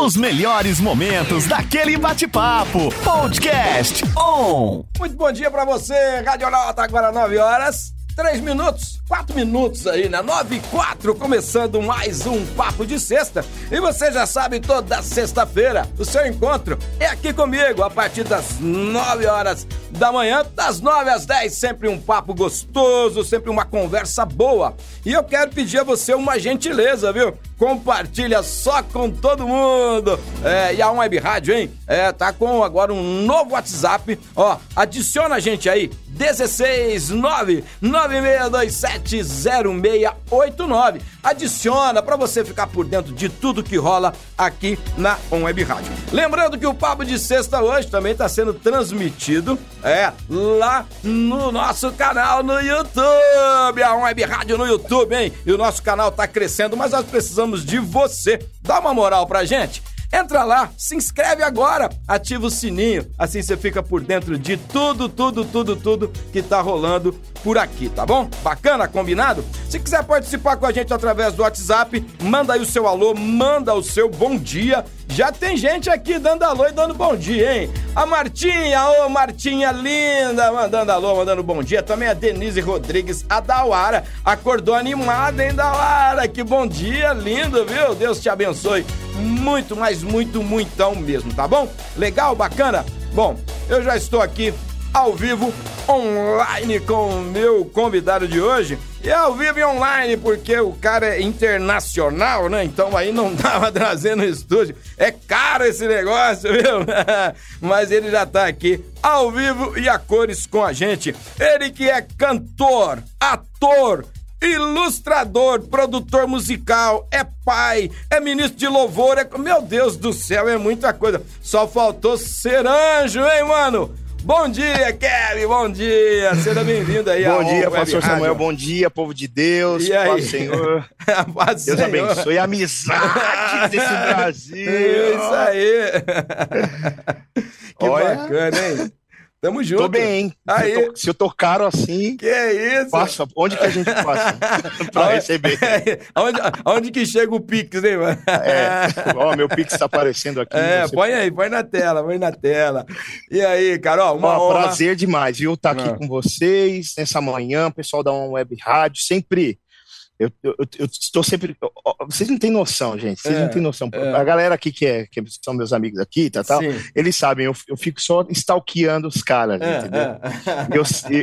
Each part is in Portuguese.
Os melhores momentos daquele bate-papo. Podcast On. Muito bom dia pra você, Radionauta, agora 9 horas. 3 minutos, 4 minutos aí, né? 9 e 4, começando mais um Papo de Sexta. E você já sabe, toda sexta-feira, o seu encontro é aqui comigo, a partir das 9 horas da manhã, das 9 às 10, sempre um papo gostoso, sempre uma conversa boa. E eu quero pedir a você uma gentileza, viu? Compartilha só com todo mundo. É, e a Web Rádio, hein? É, tá com agora um novo WhatsApp. Ó, adiciona a gente aí, 169 96270689. Adiciona para você ficar por dentro de tudo que rola aqui na On Web Rádio. Lembrando que o Papo de Sexta hoje também está sendo transmitido é lá no nosso canal no YouTube. A On Web Rádio no YouTube, hein? E o nosso canal tá crescendo, mas nós precisamos de você. Dá uma moral pra gente. Entra lá, se inscreve agora, ativa o sininho, assim você fica por dentro de tudo, tudo, tudo, tudo que tá rolando por aqui, tá bom? Bacana, combinado? Se quiser participar com a gente através do WhatsApp, manda aí o seu alô, manda o seu bom dia. Já tem gente aqui dando alô e dando bom dia, hein? A Martinha, ô Martinha linda, mandando alô, mandando bom dia. Também a Denise Rodrigues, a Dauara, acordou animada, hein, Dauara? Que bom dia, lindo, viu? Deus te abençoe muito, mas muito, muitão mesmo, tá bom? Legal, bacana? Bom, eu já estou aqui ao vivo, online com o meu convidado de hoje. E ao vivo e online, porque o cara é internacional, né? Então aí não tava trazendo estúdio. É caro esse negócio, viu? Mas ele já tá aqui ao vivo e a cores com a gente. Ele que é cantor, ator, ilustrador, produtor musical, é pai, é ministro de louvor, é. Meu Deus do céu, é muita coisa. Só faltou ser anjo, hein, mano? Bom dia, Kevin, bom dia. Seja bem-vindo aí. Bom dia, pastor Samuel, bom dia, povo de Deus. E aí? Paz Senhor. Paz Deus Senhor. abençoe a amizade desse Brasil. Isso aí. que Olha. bacana, hein? Tamo junto. Tô bem, hein? Aí. Se eu, tô, se eu tô caro assim, Que isso? passa. Onde que a gente passa pra receber? Aonde, aonde que chega o Pix, hein, mano? É, ó, meu Pix tá aparecendo aqui. É, põe aí, põe na tela, põe na tela. E aí, Carol, uma Ó, prazer demais, viu? Estar aqui Ah. com vocês nessa manhã, pessoal da One Web Rádio, sempre. Eu, eu, eu- sempre. Vocês não têm noção, gente. Vocês É, não têm noção. é. A galera aqui que, é, que são meus amigos aqui, tá, tal, Sim. eles sabem, eu, eu fico só stalkeando os caras, É, entendeu? é.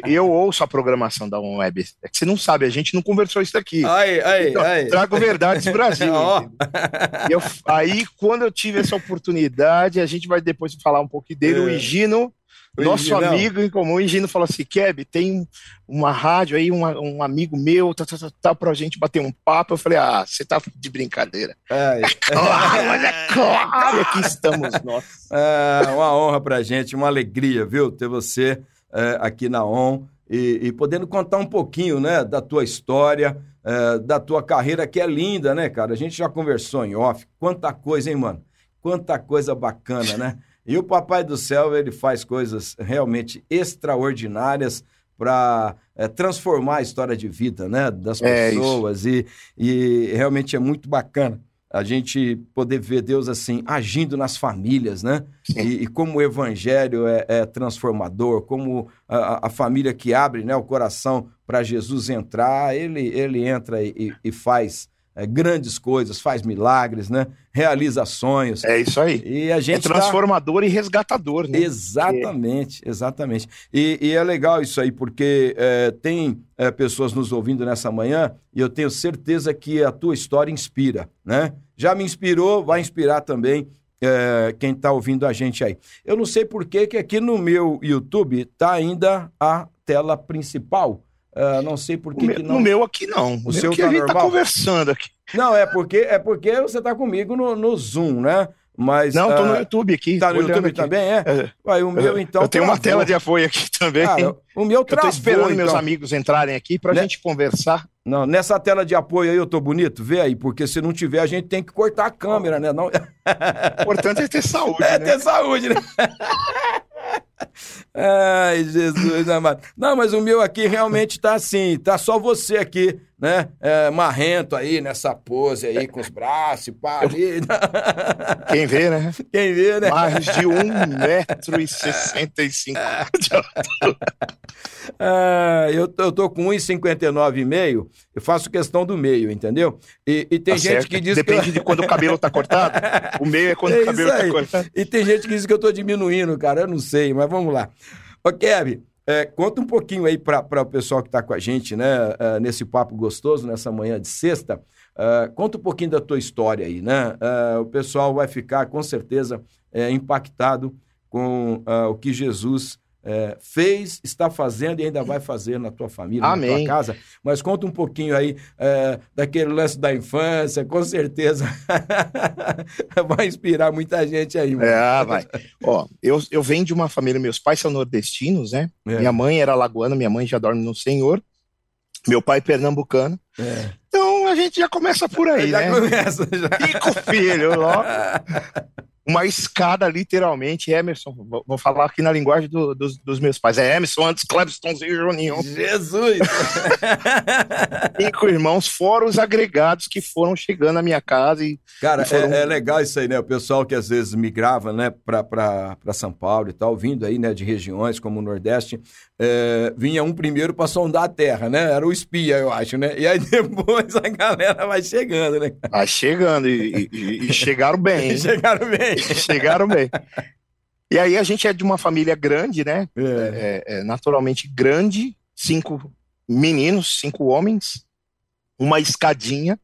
Eu, eu ouço a programação da One Web. É que você não sabe, a gente não conversou isso daqui. Aí, aí, Então, aí. Trago Verdades Brasil. Eu- aí, quando eu tive essa oportunidade, a gente vai depois falar um pouquinho dele, É. o Higino, O nosso Higinão. amigo em comum. O Higino falou assim: Keb, tem uma rádio aí, uma- um amigo meu, tá, tá, tá, tá, pra gente bater um papo. Eu falei: ah, você tá de brincadeira. Aí. Claro, mas é claro, e aqui estamos nós. É uma honra pra gente, uma alegria, viu, ter você é, aqui na ON e, e podendo contar um pouquinho, né, da tua história, é, da tua carreira, que é linda, né, cara? A gente já conversou em off. Quanta coisa, hein, mano? Quanta coisa bacana, né? E o Papai do Céu, ele faz coisas realmente extraordinárias para transformar a história de vida, né, das É pessoas. E, e realmente é muito bacana a gente poder ver Deus assim agindo nas famílias, né? E, e como o evangelho é, é transformador, como a, a família que abre né, o coração para Jesus entrar, ele, ele entra e- e faz é, grandes coisas, faz milagres, né? Realiza sonhos. É isso aí. E a É gente tá- transformador e resgatador, né? Exatamente, exatamente. E, e é legal isso aí, porque é, tem é, pessoas nos ouvindo nessa manhã e eu tenho certeza que a tua história inspira, né? Já me inspirou, vai inspirar também é, quem está ouvindo a gente aí. Eu não sei por que que aqui no meu YouTube está ainda a tela principal. É, não sei por O que, meu- que não. No meu aqui não. O, seu meu que tá a gente tá normal? conversando aqui. Não, é porque é porque você está comigo no, no Zoom, né? Mas Não, tô no ah, YouTube aqui. tá no YouTube aqui. também, é? É. O meu então. eu tenho uma travou. tela de apoio aqui também. Cara, o meu eu tô travou, esperando meus então. amigos entrarem aqui pra Né? gente conversar. Não, nessa tela de apoio aí eu tô bonito? Vê aí, porque se não tiver a gente tem que cortar a câmera, né? Não... O importante é ter saúde, É né? ter saúde, né? Ai, Jesus amado. Não, mas o meu aqui realmente tá assim, tá só você aqui, né? É, marrento aí, nessa pose aí, com os braços, pá, ali. Quem vê, né? Quem vê, né? Mais de 1,65m de altura. Ah, eu, eu tô com 1,59,5, eu faço questão do meio, entendeu? E, e tem Tá gente certo. que diz Depende que... eu- de quando o cabelo tá cortado. O meio é quando É o cabelo tá cortado. E tem gente que diz que eu tô diminuindo, cara. Eu não sei, mas vamos lá. Ô, Kevin, é, conta um pouquinho aí para o pessoal que está com a gente, né? é, nesse papo gostoso, nessa manhã de sexta. É, conta um pouquinho da tua história aí, né? É, o pessoal vai ficar, com certeza, impactado com o que Jesus é, fez, está fazendo e ainda vai fazer na tua família, na Amém. tua casa. Mas conta um pouquinho aí é, daquele lance da infância, com certeza vai inspirar muita gente aí. mano. É, vai. Ó, eu, eu venho de uma família, meus pais são nordestinos, né? É. Minha mãe era lagoana, minha mãe já dorme no Senhor. Meu pai pernambucano. É. Então a gente já começa por aí, já né? começa, já. Filho, ó. Uma escada, literalmente, Emerson. Vou, falar aqui na linguagem do- dos, dos meus pais. É Emerson, antes Clebstonzinho e Juninho. Jesus! Cinco irmãos, fora os agregados que foram chegando à minha casa e Cara, E foram- é, é legal isso aí, né? O pessoal que às vezes migrava, né, pra São Paulo e tal, vindo aí, né, de regiões como o Nordeste, é, vinha um primeiro pra sondar a terra, né? Era o espia, eu acho, né? E aí depois a galera vai chegando, né? vai chegando e, e- e chegaram bem. Chegaram bem. chegaram bem. E aí a gente é de uma família grande, né? É. É, é naturalmente grande, cinco meninos, cinco homens, uma escadinha.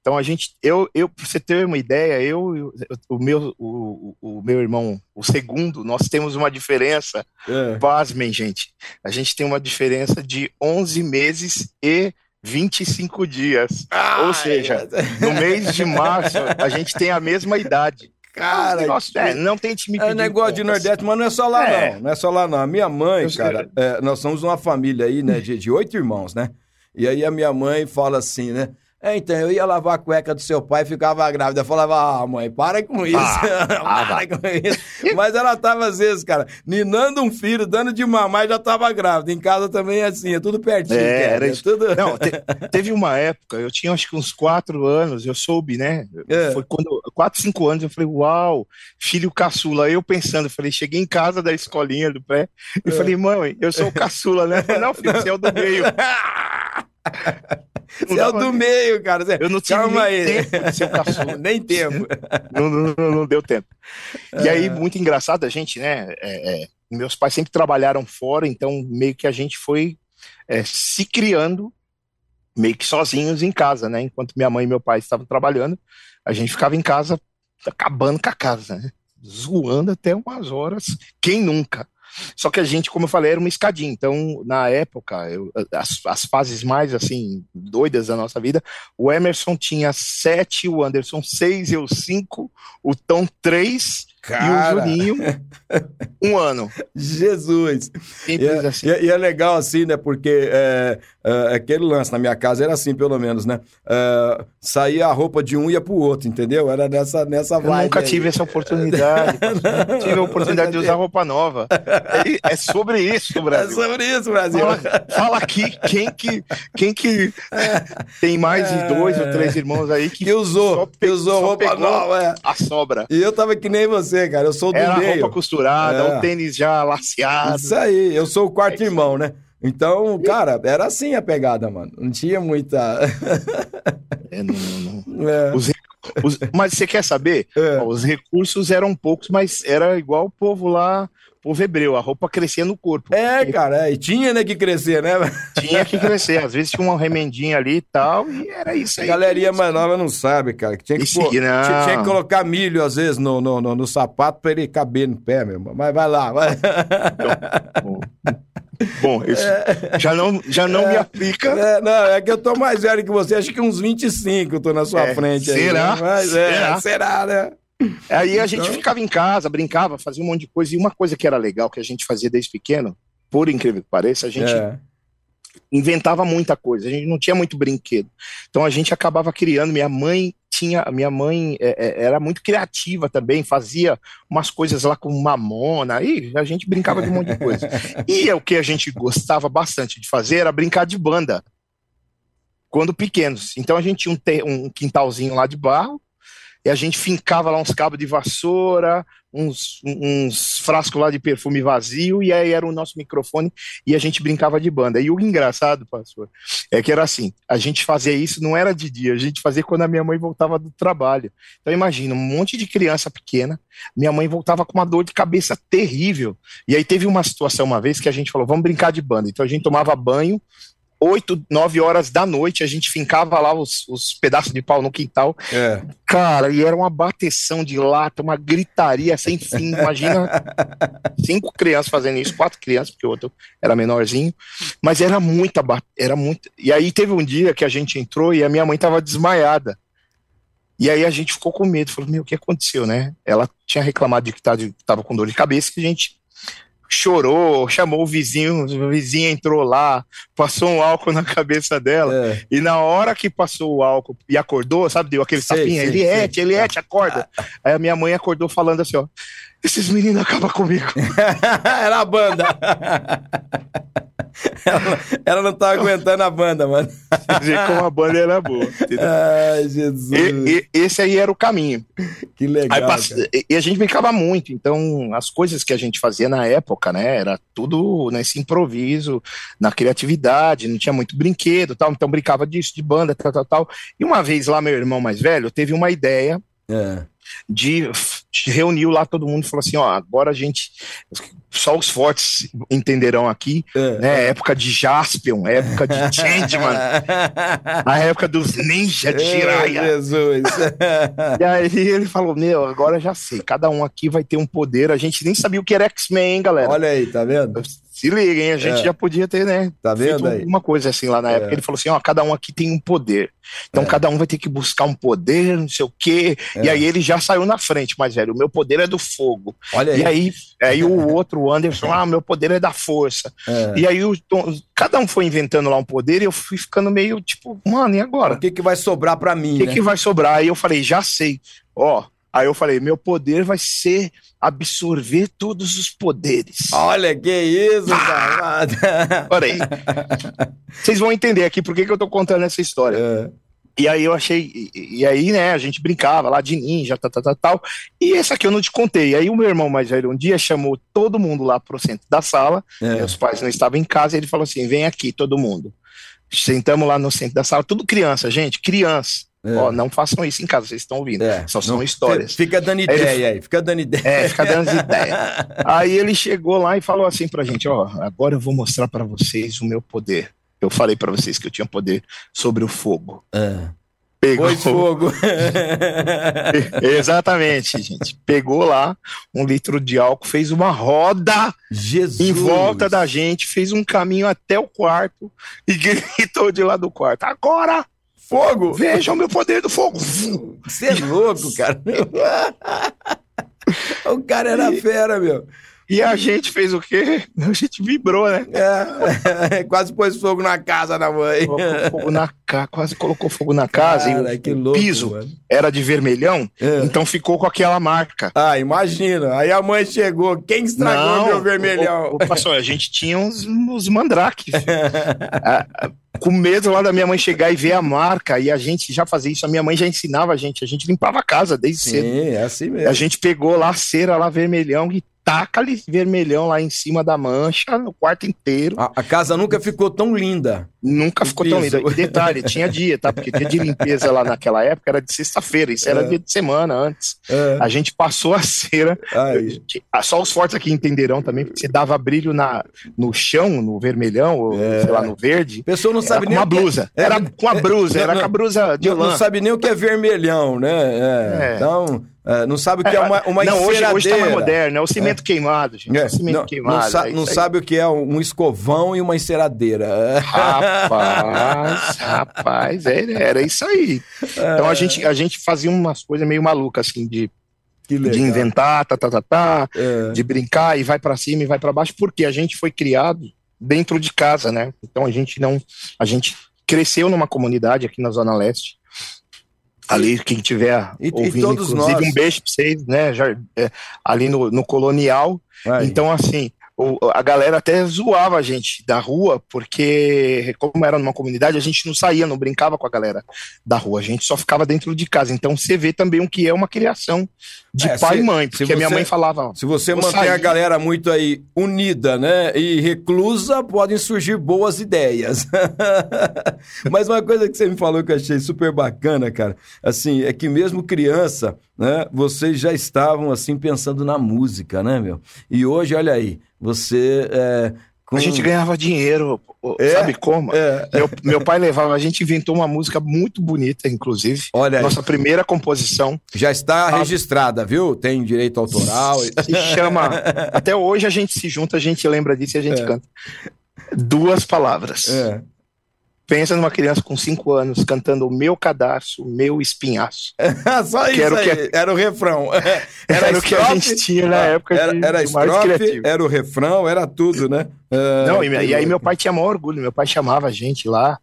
Então a gente, eu, eu para você ter uma ideia, eu, eu- o meu, o, o- o meu irmão, o segundo, nós temos uma diferença. É. Pasmem, gente. A gente tem uma diferença de 11 meses e 25 dias. Ou seja, no mês de março a gente tem a mesma idade. cara, Negócio- é, não tente me É negócio de contas. Nordeste, mas não é só lá, É. não. Não é só lá, não. A minha mãe, cara, é, nós somos uma família aí, né, de, de oito irmãos, né? E aí a minha mãe fala assim, né? Então, eu ia lavar a cueca do seu pai e ficava grávida. Eu falava, ah, mãe, para com isso. Ah, para com isso. Mas ela tava, às vezes, cara, ninando um filho, dando de mamar e já tava grávida. Em casa também é assim, é tudo pertinho. É, cara, era é isso. tudo... Não, te- teve uma época, eu tinha acho que uns quatro anos, eu soube, né? É. Foi quando, quatro, cinco anos, eu falei, uau, filho caçula. Aí eu pensando, eu falei, cheguei em casa da escolinha do pré, e É. falei, mãe, eu sou o caçula, né? Não, filho, você é o do meio. Você é o do meio, cara. Você- Eu não tive Calma nem aí. tempo de ser o caçula. Nem tempo. não, não- não- deu tempo. E É. aí, muito engraçado, a gente, né? é, é, meus pais sempre trabalharam fora, então meio que a gente foi é, se criando meio que sozinhos em casa, né? Enquanto minha mãe e meu pai estavam trabalhando, a gente ficava em casa acabando com a casa, né? Zoando até umas horas. Quem nunca? Só que a gente, como eu falei, era uma escadinha. Então, na época, eu- as, as fases mais assim doidas da nossa vida, o Emerson tinha sete, o Anderson seis, eu cinco, o Tom três e Cara, o Juninho um ano. Jesus. E é, assim. e é- e é legal assim, né? Porque é, é, aquele lance na minha casa era assim, pelo menos, né? É, saía a roupa de um e ia pro outro, entendeu? Era nessa, nessa Eu vibe. nunca aí. tive essa oportunidade. Não tive a oportunidade de usar roupa nova. É, é sobre isso, É Brasil. sobre isso, Brasil. Fala, fala aqui quem que, quem que tem mais de dois ou três irmãos aí que, Que usou, só que pe- usou roupa nova. é. a sobra. E eu tava que nem você, cara. Eu sou do Era meio. roupa costurada, É. o tênis já laceado. Isso aí, eu sou o quarto É irmão, né? Então, cara, era assim a pegada, mano. Não tinha muita. É, não, não. É, Os, os- mas você quer saber? É. Os recursos eram poucos, mas era igual o povo lá, povo hebreu, a roupa crescia no corpo. É, cara, é, e tinha né, que crescer, né? Tinha que crescer. Às vezes tinha uma remendinha ali e tal, e era isso A aí. galerinha mais nova não sabe, cara. Que tinha, que não. tinha, tinha que colocar milho, às vezes, no, no, no, no sapato pra ele caber no pé, meu irmão. Mas vai lá, vai. Bom, bom, isso já não, já não me aplica. É, não, é que eu tô mais velho que você, acho que uns 25 eu tô na sua É, frente aí. será? né? Mas é, Será? será, né? Aí a gente Então- ficava em casa, brincava, fazia um monte de coisa. E uma coisa que era legal, que a gente fazia desde pequeno, por incrível que pareça, a gente É. inventava muita coisa. A gente não tinha muito brinquedo. Então a gente acabava criando. Minha mãe tinha, minha mãe é, é, era muito criativa também, fazia umas coisas lá com mamona, e a gente brincava de um monte de coisa. E o que a gente gostava bastante de fazer era brincar de banda, quando pequenos. Então a gente tinha um, um quintalzinho lá de barro, e a gente fincava lá uns cabos de vassoura, uns, uns frascos lá de perfume vazio, e aí era o nosso microfone, e a gente brincava de banda. E o engraçado, pastor, é que era assim, a gente fazia isso, não era de dia, a gente fazia quando a minha mãe voltava do trabalho. Então imagina, um monte de criança pequena, minha mãe voltava com uma dor de cabeça terrível. E aí teve uma situação uma vez que a gente falou, vamos brincar de banda. Então a gente tomava banho, 8, 9 horas da noite, a gente fincava lá os, os pedaços de pau no quintal. É. Cara, e era uma bateção de lata, uma gritaria sem fim. Imagina cinco crianças fazendo isso, quatro crianças, porque o outro era menorzinho. Mas era muita, era muito. E aí teve um dia que a gente entrou e a minha mãe tava desmaiada. E aí a gente ficou com medo, falou, meu, o que aconteceu, né? Ela tinha reclamado de que estava com dor de cabeça, que a gente chorou, chamou o vizinho, o vizinho entrou lá, passou um álcool na cabeça dela, é. e na hora que passou o álcool e acordou, sabe, deu aquele sei, tapinha, Eliette, Eliette, acorda. Aí a minha mãe acordou falando assim, ó, esses meninos acabam comigo. Era a banda. ela, ela, não tava aguentando a banda, mano. Dizer como a banda era boa. Ai, Jesus. E, e, esse aí era o caminho. Que legal. E a gente brincava muito. Então, as coisas que a gente fazia na época, né, era tudo nesse improviso, na criatividade, não tinha muito brinquedo tal. Então, brincava disso, de banda, tal, tal, tal. E uma vez lá, meu irmão mais velho teve uma ideia. É de reuniu lá todo mundo e falou assim, ó, agora a gente só os fortes entenderão aqui, é, né? É. Época de Jaspion, época de Changeman, a época dos ninja de Jiraiya. Jesus. e aí ele falou, meu, agora já sei, cada um aqui vai ter um poder, a gente nem sabia o que era X-Men, hein, galera? Olha aí, tá vendo? Se liguem, a gente é. já podia ter, né? Tá vendo aí? Uma coisa assim lá na época. É. Ele falou assim: ó, cada um aqui tem um poder. Então é. cada um vai ter que buscar um poder, não sei o quê. É. E aí ele já saiu na frente, mas velho, o meu poder é do fogo. Olha aí. E aí, aí o outro, o Anderson, ah, meu poder é da força. É. E aí o, cada um foi inventando lá um poder e eu fui ficando meio tipo, mano, e agora? O que, que vai sobrar para mim? O que, né? que vai sobrar? Aí eu falei, já sei. Ó, Aí eu falei, meu poder vai ser absorver todos os poderes. Olha que isso, ah! cara. Olha aí. Vocês vão entender aqui por que, que eu tô contando essa história. É. E aí eu achei, e, e, aí, né, a gente brincava lá de ninja, tal, tal, tal, tal. E essa aqui eu não te contei. E aí o meu irmão mais velho um dia chamou todo mundo lá pro centro da sala. É. Meus pais não estavam em casa, e ele falou assim: vem aqui, todo mundo. Sentamos lá no centro da sala, tudo criança, gente, criança. É. Ó, não façam isso em casa, vocês estão ouvindo. É. Só são não, histórias. Fica dando ideia aí, aí, fica dando ideia. É, fica dando ideia. aí ele chegou lá e falou assim pra gente: Ó, agora eu vou mostrar para vocês o meu poder. Eu falei para vocês que eu tinha poder sobre o fogo. É. Pegou Pois fogo. Exatamente, gente. Pegou lá um litro de álcool, fez uma roda Jesus. em volta da gente, fez um caminho até o quarto e gritou de lá do quarto: Agora Fogo! Veja o meu poder do fogo! Você é louco, cara. o cara era fera, meu. E a gente fez o quê? A gente vibrou, né? É, quase pôs fogo na casa da mãe. Colocou fogo na ca... Quase colocou fogo na casa Cara, e o, louco, piso mano. era de vermelhão, é. então ficou com aquela marca. Ah, imagina. Aí a mãe chegou. Quem estragou Não, meu vermelhão? O, o, pastor, a gente tinha uns, uns mandrakes. a, com medo lá da minha mãe chegar e ver a marca, e a gente já fazia isso, a minha mãe já ensinava a gente, a gente limpava a casa desde Sim, cedo. é assim mesmo. A gente pegou lá a cera lá vermelhão e taca ali vermelhão lá em cima da mancha, no quarto inteiro. A, a casa nunca ficou tão linda. Nunca ficou piso. tão linda. E detalhe, tinha dia, tá? Porque dia de limpeza lá naquela época era de sexta-feira, isso era é. dia de semana antes. É. A gente passou a cera. Gente, ah, só os fortes aqui entenderão também, porque você dava brilho na, no chão, no vermelhão, ou é. sei lá, no verde. A pessoa não sabe nem. Uma blusa. É. Era com a blusa, era com a blusa de lã. Não sabe nem o que é vermelhão, né? É. Então. É, não sabe o que é, é uma, uma não, hoje, hoje tá mais moderno, é o cimento é. queimado, gente. É. cimento não, queimado. Não, sa não sabe o que é um escovão e uma enceradeira. Rapaz, rapaz, era, era isso aí. Então a é. gente, a gente fazia umas coisas meio malucas, assim, de, de inventar, tá, tá, tá, tá, é. de brincar e vai para cima e vai para baixo, porque a gente foi criado dentro de casa, né? Então a gente não. A gente cresceu numa comunidade aqui na Zona Leste Ali, quem tiver E- e ouvindo, todos inclusive, nós. um beijo pra vocês, né? Já, é, ali no, no Colonial. Aí. Então, assim, a galera até zoava a gente da rua, porque, como era numa comunidade, a gente não saía, não brincava com a galera da rua, a gente só ficava dentro de casa. Então, você vê também o que é uma criação de É, pai se- e mãe, porque a minha você- mãe falava. Se você mantém a sair. galera muito aí unida, né, e reclusa, podem surgir boas ideias. Mas uma coisa que você me falou que eu achei super bacana, cara, assim, é que mesmo criança, né, vocês já estavam assim pensando na música, né, meu? E hoje, olha aí, você é, com... A gente ganhava dinheiro, É? sabe como? É. Meu, meu pai levava, a gente inventou uma música muito bonita, inclusive. Olha aí, Nossa primeira composição já está registrada, viu? Tem direito autoral. se chama. Até hoje a gente se junta, a gente lembra disso e a gente É. canta. Duas palavras. É. Pensa numa criança com cinco anos cantando o meu cadarço, meu espinhaço. Só isso aí, que- era o refrão. Era, o que a gente tinha na época Era, de, era de estrofe, era o refrão, era tudo, né? Ah, Não, e, e aí meu pai tinha maior orgulho, meu pai chamava a gente lá,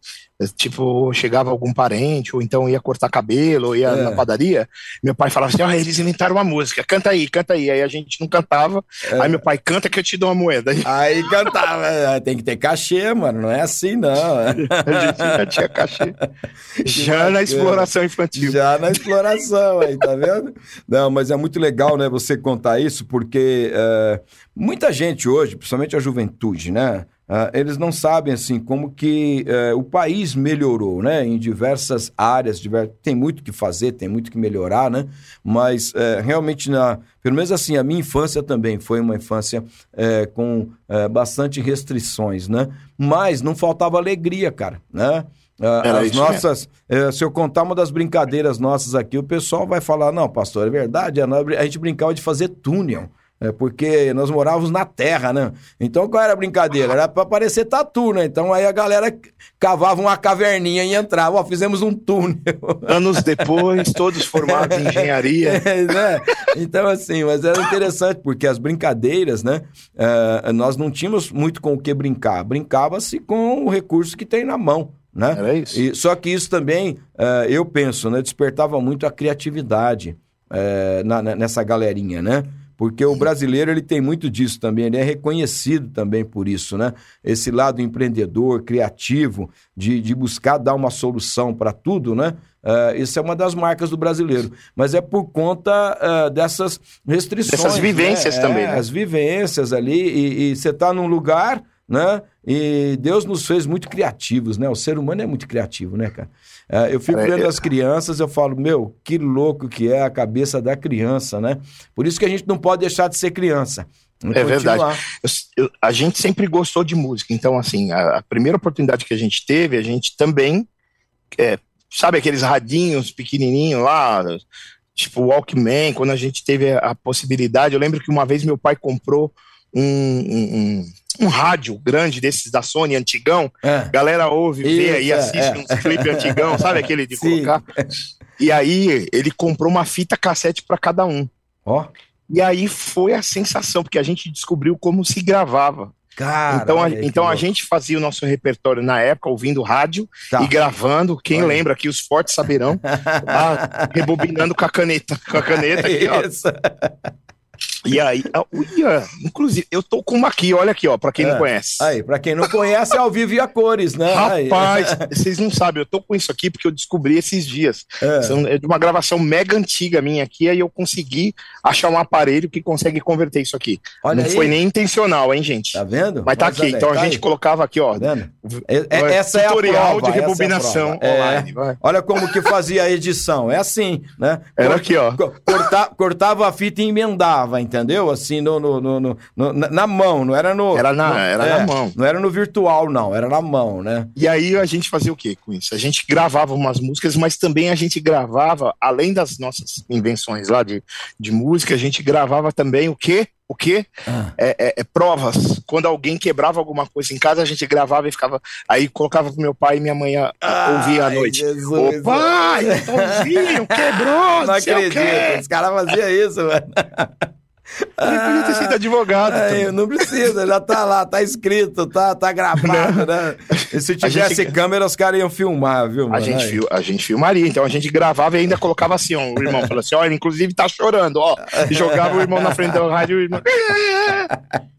tipo, chegava algum parente, ou então ia cortar cabelo, ou ia É. na padaria, meu pai falava assim, ó, eles inventaram uma música, canta aí, canta aí, aí a gente não cantava, É. aí meu pai, canta que eu te dou uma moeda, Aí cantava, ah, tem que ter cachê, mano, não é assim não. a gente já tinha cachê, já na exploração infantil. Já na exploração aí, tá vendo? Não, mas é muito legal, né, você contar isso, porque é, muita gente hoje, principalmente a juventude, né, ah, eles não sabem, assim, como que é, o país melhorou, né, em diversas áreas, diver- tem muito que fazer, tem muito o que melhorar, né, mas é, realmente, na, pelo menos assim, a minha infância também foi uma infância é, com é, bastante restrições, né, mas não faltava alegria, cara, né, Ah, Era as nossas, é, se eu contar uma das brincadeiras nossas aqui, o pessoal vai falar: não, pastor, é verdade, nós- a gente brincava de fazer túnel. É porque nós morávamos na terra, né? Então qual era a brincadeira? Era pra parecer tatu, né? Então aí a galera cavava uma caverninha e entrava, ó, fizemos um túnel. Anos depois, todos formados em engenharia, É, né? Então, assim, mas era interessante, porque as brincadeiras, né? eh, nós não tínhamos muito com o que brincar. Brincava-se com o recurso que tem na mão, né? era isso. E, só que isso também, eh, eu penso, né, despertava muito a criatividade na- na- nessa galerinha, né? Porque o brasileiro ele tem muito disso também, ele é reconhecido também por isso, né? Esse lado empreendedor, criativo, de, de buscar dar uma solução para tudo, né? Eh, isso é uma das marcas do brasileiro. Mas é por conta eh, dessas restrições. Dessas vivências né? também, É, né? As vivências ali, e, e você está num lugar, né? E Deus nos fez muito criativos, né? O ser humano é muito criativo, né, cara? É, eu fico É, vendo é. as crianças, eu falo, meu, que louco que é a cabeça da criança, né? Por isso que a gente não pode deixar de ser criança. Que É verdade. continuar. Eu- eu- a gente sempre gostou de música, então, assim, a, a primeira oportunidade que a gente teve, a gente também, é, sabe aqueles radinhos pequenininhos lá, tipo Walkman, quando a gente teve a, a possibilidade, eu lembro que uma vez meu pai comprou um, um, um- um rádio grande desses da Sony, antigão, É. galera ouve, vê Isso, aí, é, assiste é. uns clipes antigão, sabe aquele de Sim. colocar? E aí ele comprou uma fita cassete para cada um. Ó, E aí foi a sensação, porque a gente descobriu como se gravava. cara. então a, aí então a gente fazia o nosso repertório na época, ouvindo rádio Tá. e gravando. Quem Olha. lembra aqui, os fortes saberão, lá, rebobinando com a caneta. Com a caneta aqui, ó. Isso. E aí, ah, uia, inclusive, eu tô com uma aqui, olha aqui, ó, pra quem É. não conhece. Aí, pra quem não conhece, é ao vivo e a cores, né? Rapaz, vocês não sabem, eu tô com isso aqui porque eu descobri esses dias. É. É de uma gravação mega antiga minha aqui, aí eu consegui achar um aparelho que consegue converter isso aqui. Olha não aí. foi nem intencional, hein, gente? Tá vendo? Mas tá aqui, então a tá gente aí. colocava aqui, ó. Tá? É- é- essa é a tutorial prova, de é a rebobinação. É. online. vai. Olha como que fazia a edição. É assim, né? Era aqui, ó. co- corta- cortava a fita e emendava, entendeu? Assim, no, no, no- no- na, na mão, não era no. Era na- era na mão. Não era no virtual, não, era na mão, né? E aí a gente fazia o que com isso? A gente gravava umas músicas, mas também a gente gravava, além das nossas invenções lá de, de música, a gente gravava também o quê? O quê? Ah. É, é- é provas. Quando alguém quebrava alguma coisa em casa, a gente gravava e ficava. Aí colocava pro meu pai e minha mãe a- a- ouvia à noite. Jesus. Ô pai, Tomzinho quebrou, Não acredito, os caras faziam isso, mano. Ele podia ter sido advogado. É, não precisa, já tá lá, tá escrito, tá, tá gravado, né? E se tivesse gente... câmera, os caras iam filmar, viu, mano? A gente, fil... a gente filmaria, então a gente gravava e ainda colocava assim, ó, o irmão falou assim, ó, ele inclusive tá chorando, ó. E jogava o irmão na frente da rádio e o irmão...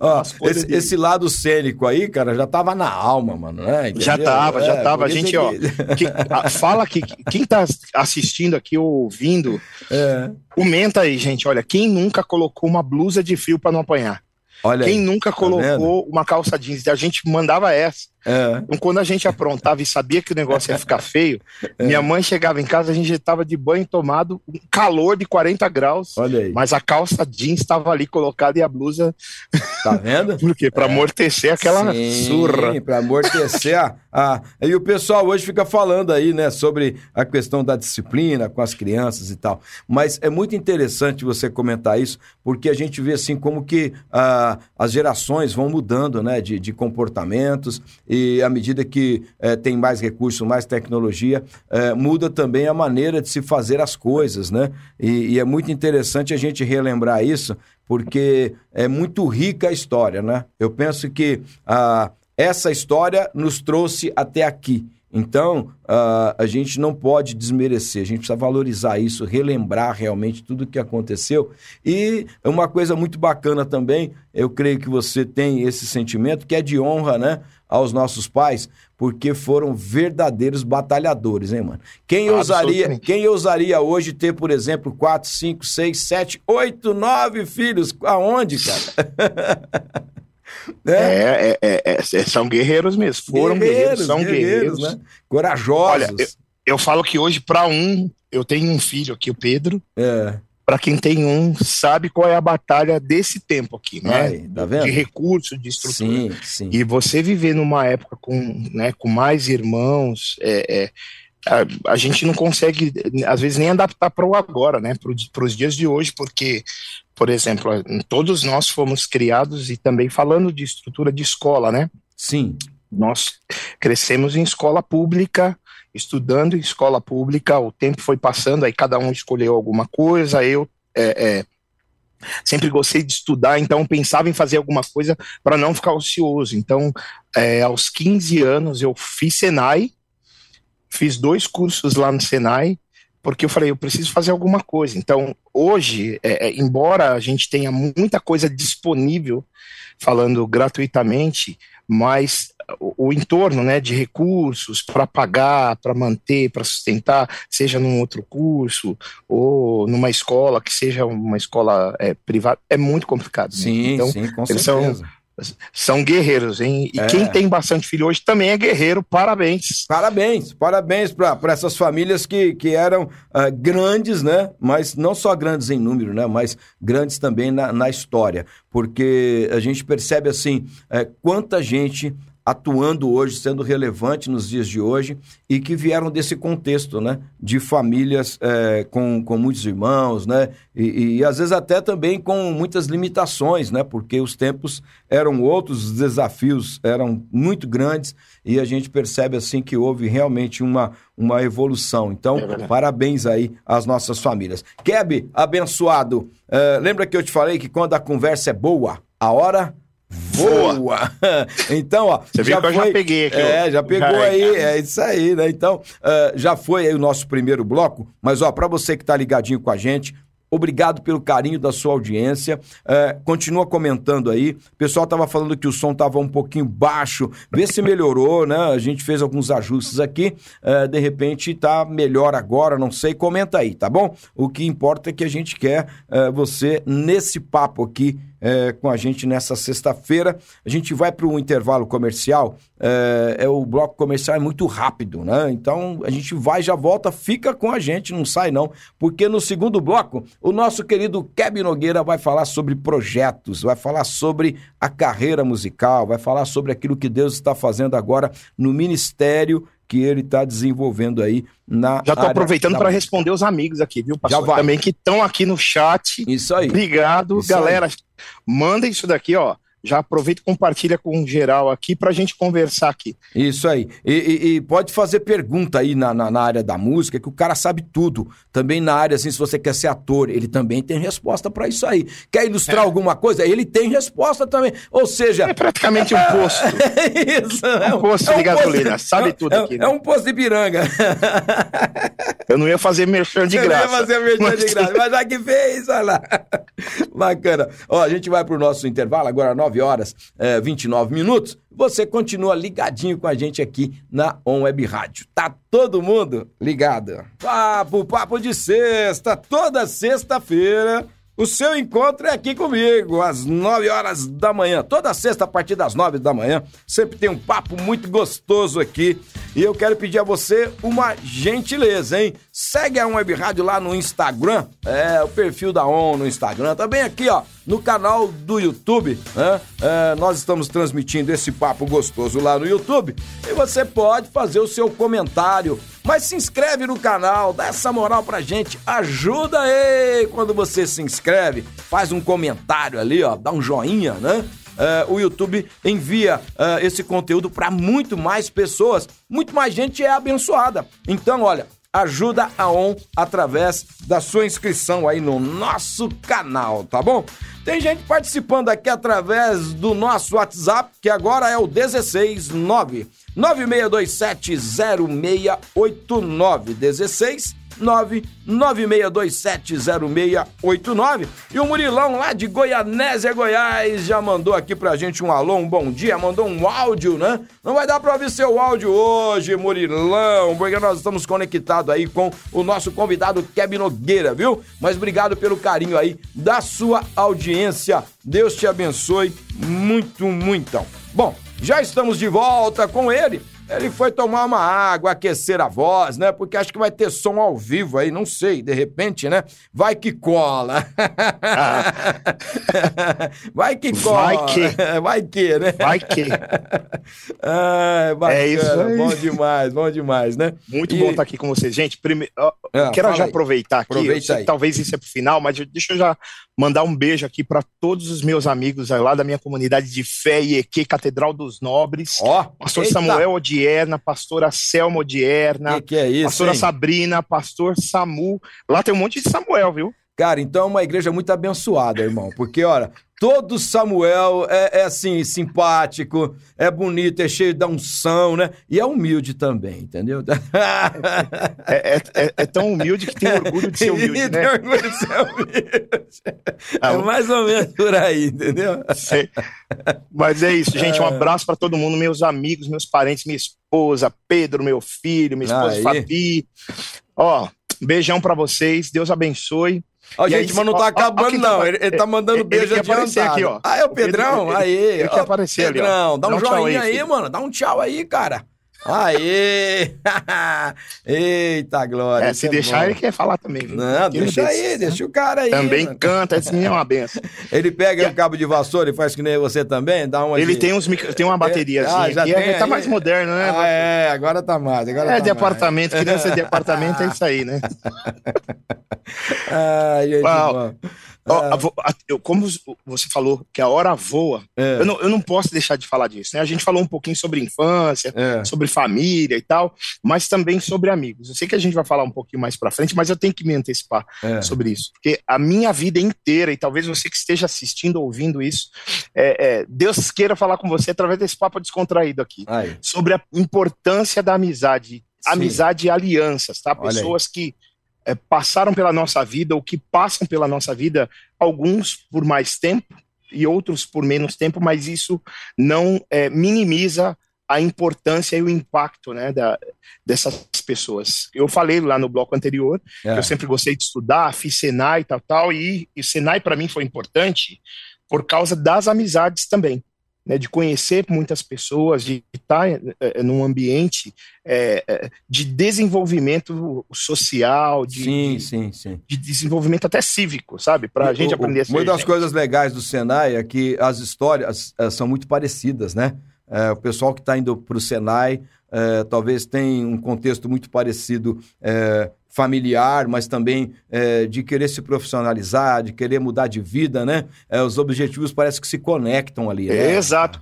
Ó, esse, esse, lado cênico aí, cara, já tava na alma, mano, né? Entendeu? Já tava, é, já tava. A gente, ó, que, a, fala que quem tá assistindo aqui ou ouvindo, é. Comenta aí, gente. Olha, quem nunca colocou uma blusa de fio para não apanhar? Olha Quem aí, nunca tá colocou tá uma calça jeans? A gente mandava essa. É. Então, quando a gente aprontava e sabia que o negócio ia ficar feio, é. minha mãe chegava em casa, a gente estava de banho tomado, um calor de 40 graus. Mas a calça jeans estava ali colocada e a blusa. Tá vendo? Por quê? Para é. amortecer aquela Sim, surra. Para amortecer a, a. E o pessoal hoje fica falando aí, né, sobre a questão da disciplina com as crianças e tal. Mas é muito interessante você comentar isso, porque a gente vê assim como que ah, as gerações vão mudando, né, de, de comportamentos. E e à medida que é, tem mais recursos, mais tecnologia, é, muda também a maneira de se fazer as coisas, né? E, e, é muito interessante a gente relembrar isso, porque é muito rica a história, né? Eu penso que ah, essa história nos trouxe até aqui. Então, uh, a gente não pode desmerecer, a gente precisa valorizar isso, relembrar realmente tudo o que aconteceu. E uma coisa muito bacana também, eu creio que você tem esse sentimento, que é de honra, né? Aos nossos pais, porque foram verdadeiros batalhadores, hein, mano? Quem ousaria, quem ousaria hoje ter, por exemplo, quatro, cinco, seis, sete, oito, nove filhos? Aonde, cara? É? é? É, é, é, são guerreiros mesmo. Foram guerreiros, guerreiros são guerreiros. guerreiros. Né? Corajosos. Olha, eu, eu, falo que hoje, para um, eu tenho um filho aqui, o Pedro. É para quem tem um, sabe qual é a batalha desse tempo aqui, né? Ai, tá? De recurso, de estrutura. Sim, sim. E você viver numa época com, né, com mais irmãos, é, é a, a, gente não consegue, às vezes, nem adaptar para o agora, né? Para os dias de hoje, porque, por exemplo, todos nós fomos criados e também falando de estrutura de escola, né? Sim. Nós crescemos em escola pública, estudando em escola pública, o tempo foi passando, aí cada um escolheu alguma coisa, eu é, é, sempre gostei de estudar, então pensava em fazer alguma coisa para não ficar ocioso. Então, é, aos 15 anos, eu fiz Senai, fiz dois cursos lá no Senai, porque eu falei, eu preciso fazer alguma coisa. Então, hoje, é, é, embora a gente tenha muita coisa disponível, falando gratuitamente, mas o, o entorno né, de recursos para pagar, para manter, para sustentar, seja num outro curso ou numa escola que seja uma escola é, privada, é muito complicado. Né? Sim, então, sim, com certeza. São, são guerreiros, hein? E é. quem tem bastante filho hoje também é guerreiro, parabéns. Parabéns, parabéns para essas famílias que, que eram uh, grandes, né? Mas não só grandes em número, né? Mas grandes também na, na história. Porque a gente percebe, assim, uh, quanta gente atuando hoje, sendo relevante nos dias de hoje e que vieram desse contexto, né? De famílias é, com, com muitos irmãos, né? E, e, às vezes até também com muitas limitações, né? Porque os tempos eram outros, os desafios eram muito grandes e a gente percebe assim que houve realmente uma, uma evolução. Então, é parabéns aí às nossas famílias. Keb, abençoado, é, lembra que eu te falei que quando a conversa é boa, a hora voa. então, ó. Você já viu que foi, eu já peguei aqui. É, já pegou já aí, é. é isso aí, né? Então, uh, já foi aí o nosso primeiro bloco, mas, ó, para você que tá ligadinho com a gente, Obrigado pelo carinho da sua audiência. É, continua comentando aí. O pessoal estava falando que o som estava um pouquinho baixo. Vê se melhorou, né? A gente fez alguns ajustes aqui. É, de repente está melhor agora, não sei. Comenta aí, tá bom? O que importa é que a gente quer é, você nesse papo aqui é, com a gente nessa sexta-feira. A gente vai para um intervalo comercial. É, é, o bloco comercial é muito rápido, né? Então a gente vai, já volta, fica com a gente, não sai não, porque no segundo bloco o nosso querido Kevin Nogueira vai falar sobre projetos, vai falar sobre a carreira musical, vai falar sobre aquilo que Deus está fazendo agora no ministério que ele está desenvolvendo aí na. Já estou aproveitando para responder os amigos aqui, viu, pastor? Já vai. Também que estão aqui no chat. Isso aí. Obrigado, isso galera. Aí. Manda isso daqui, ó. Já aproveita e compartilha com geral aqui para a gente conversar aqui. Isso aí. E, e, e pode fazer pergunta aí na, na, na, área da música, que o cara sabe tudo. Também na área, assim, se você quer ser ator, ele também tem resposta para isso aí. Quer ilustrar é. alguma coisa? Ele tem resposta também. Ou seja. É praticamente um posto. é isso. É um posto é um de gasolina. Posto, sabe tudo é, aqui. Né? É um posto de piranga. Eu não ia fazer merchan de graça. Eu não ia fazer merchan mas... de graça. Mas já que fez, olha lá. Bacana. Ó, a gente vai pro nosso intervalo agora, 9 horas é, 29 minutos. Você continua ligadinho com a gente aqui na On Web Rádio. Tá todo mundo ligado? Papo, papo de sexta, toda sexta-feira o seu encontro é aqui comigo, às 9 horas da manhã. Toda sexta, a partir das 9 da manhã, sempre tem um papo muito gostoso aqui. E eu quero pedir a você uma gentileza, hein? Segue a Web Rádio lá no Instagram, é o perfil da ON no Instagram. Também aqui, ó, no canal do YouTube, né? É, nós estamos transmitindo esse papo gostoso lá no YouTube. E você pode fazer o seu comentário mas se inscreve no canal, dá essa moral pra gente, ajuda aí quando você se inscreve, faz um comentário ali, ó, dá um joinha, né? Uh, o YouTube envia uh, esse conteúdo para muito mais pessoas, muito mais gente é abençoada. Então, olha, ajuda a ON através da sua inscrição aí no nosso canal, tá bom? Tem gente participando aqui através do nosso WhatsApp, que agora é o 169 96270689 16 996270689 e o Murilão lá de Goianésia, Goiás já mandou aqui pra gente um alô, um bom dia, mandou um áudio, né? Não vai dar pra ouvir seu áudio hoje, Murilão, porque nós estamos conectados aí com o nosso convidado Kevin Nogueira, viu? Mas obrigado pelo carinho aí da sua audiência. Deus te abençoe muito, muito. Bom, já estamos de volta com ele. Ele foi tomar uma água, aquecer a voz, né? Porque acho que vai ter som ao vivo aí, não sei, de repente, né? Vai que cola. vai que cola. Vai que. Vai que, né? Vai que. Ah, bacana, é isso aí. Bom demais, bom demais, né? Muito e... bom estar aqui com vocês. Gente, primeiro, ah, quero já aí. aproveitar aqui. Aproveita talvez isso é pro final, mas deixa eu já mandar um beijo aqui para todos os meus amigos lá da minha comunidade de fé e EQ Catedral dos Nobres. Ó, oh, pastor eita. Samuel Odierna, pastora Selma Odierna, que, que é isso, pastora hein? Sabrina, pastor Samu. Lá tem um monte de Samuel, viu? Cara, então é uma igreja muito abençoada, irmão. Porque, olha, Todo Samuel é, é, assim, simpático, é bonito, é cheio de unção, né? E é humilde também, entendeu? É, é, é, é tão humilde que tem orgulho de ser humilde, né? Tem orgulho de ser humilde. Ah, é mais ou menos por aí, entendeu? Sei. Mas é isso, gente. Um é. abraço para todo mundo, meus amigos, meus parentes, minha esposa, Pedro, meu filho, minha esposa aí. Fabi. Ó, beijão para vocês. Deus abençoe. Ó, gente, aí, mas não tá ó, acabando, ó, não. Ele, ele tá mandando ele, beijo ele aparecer aqui, ó. Ah, é o Pedrão? aí. Ele quer aparecer Pedrão, ali, ó. dá um, um joinha aí, aí mano. Dá um tchau aí, cara. Aê! Eita, Glória! É, se é deixar, bom. ele quer falar também. Viu? Não, deixa aí, deixa o cara aí. Também mano. canta, esse menino é uma benção. Ele pega o cabo de vassoura e faz que nem você também, dá uma. Ele de... tem, uns, tem uma bateria assim, ah, já aqui, tem, é, tá mais moderno, né? Ah, é, agora tá mais. Agora é, tá de mais. apartamento, criança de apartamento é isso aí, né? Ai, gente, Uau. Oh, como você falou que a hora voa, é. eu, não, eu não posso deixar de falar disso. Né? A gente falou um pouquinho sobre infância, é. sobre família e tal, mas também sobre amigos. Eu sei que a gente vai falar um pouquinho mais para frente, mas eu tenho que me antecipar é. sobre isso. Porque a minha vida inteira, e talvez você que esteja assistindo, ouvindo isso, é, é, Deus queira falar com você através desse papo descontraído aqui, Aí. sobre a importância da amizade. Sim. Amizade e alianças, tá? Pessoas que é, passaram pela nossa vida ou que passam pela nossa vida, alguns por mais tempo e outros por menos tempo, mas isso não é, minimiza a importância e o impacto né, da, dessas pessoas. Eu falei lá no bloco anterior é. que eu sempre gostei de estudar, fiz Senai e tal, tal, e, e Senai para mim foi importante por causa das amizades também né, de conhecer muitas pessoas, de estar é, num ambiente é, de desenvolvimento social, de, sim, sim, sim. de desenvolvimento até cívico, sabe? Para a gente aprender a ser Uma das coisas legais do Senai é que as histórias são muito parecidas, né? É, o pessoal que está indo para o Senai é, talvez tenha um contexto muito parecido é, familiar, mas também é, de querer se profissionalizar, de querer mudar de vida, né? É, os objetivos parece que se conectam ali. Né? exato.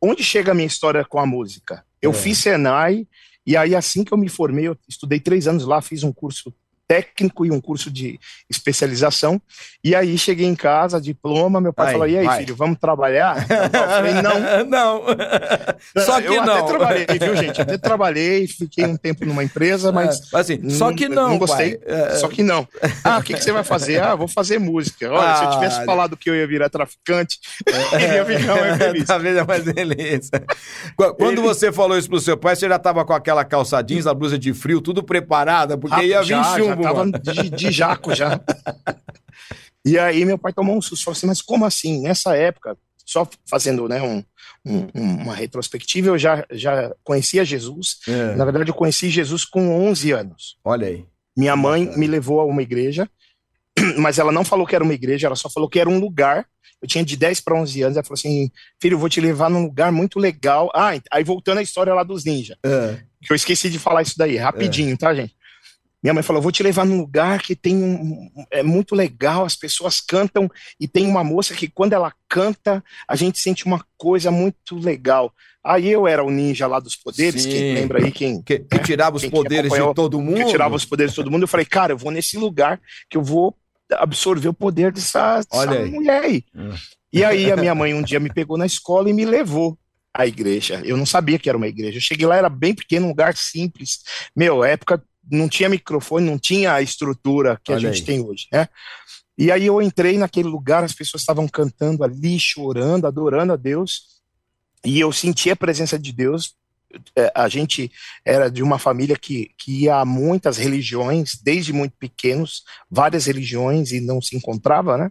Onde chega a minha história com a música? Eu fiz Senai, e aí assim que eu me formei, eu estudei três anos lá, fiz um curso técnico e um curso de especialização. E aí cheguei em casa, diploma, meu pai falou: "E aí, vai. filho, vamos trabalhar?" Eu falei: "Não". Não. Só que eu não. até trabalhei, viu, gente? Até trabalhei, fiquei um tempo numa empresa, é, mas é, assim, só que não, não gostei. É... Só que não. Ah, o que, que, você vai fazer? Ah, vou fazer música. Olha, ah, se eu ah, tivesse falado que eu ia virar traficante, é, ia virar um feliz. Talvez é mais beleza. Quando Ele... você falou isso pro seu pai, você já tava com aquela calça jeans, a blusa de frio, tudo preparada, porque ah, ia vir já, chumbo tava de, de jaco já. e aí meu pai tomou um susto, falou assim, mas como assim? Nessa época, só fazendo né, um, um, uma retrospectiva, eu já, já conhecia Jesus. É. Na verdade, eu conheci Jesus com 11 anos. Olha aí. Minha mãe me levou a uma igreja, mas ela não falou que era uma igreja, ela só falou que era um lugar. Eu tinha de 10 para 11 anos. Ela falou assim: Filho, eu vou te levar num lugar muito legal. Ah, aí voltando à história lá dos ninjas. É. Que eu esqueci de falar isso daí, rapidinho, é. tá, gente? Minha mãe falou: vou te levar num lugar que tem um. É muito legal, as pessoas cantam e tem uma moça que, quando ela canta, a gente sente uma coisa muito legal. Aí eu era o ninja lá dos poderes, Sim. quem lembra aí quem. Que, que né? tirava os poderes de todo mundo. Que tirava os poderes de todo mundo. Eu falei, cara, eu vou nesse lugar que eu vou absorver o poder dessa, dessa aí. mulher aí. Hum. E aí a minha mãe um dia me pegou na escola e me levou à igreja. Eu não sabia que era uma igreja. Eu cheguei lá, era bem pequeno, um lugar simples. Meu, época não tinha microfone, não tinha a estrutura que Olha a gente aí. tem hoje, né? E aí eu entrei naquele lugar, as pessoas estavam cantando ali, chorando, adorando a Deus, e eu senti a presença de Deus. É, a gente era de uma família que, que ia a muitas religiões, desde muito pequenos, várias religiões, e não se encontrava, né?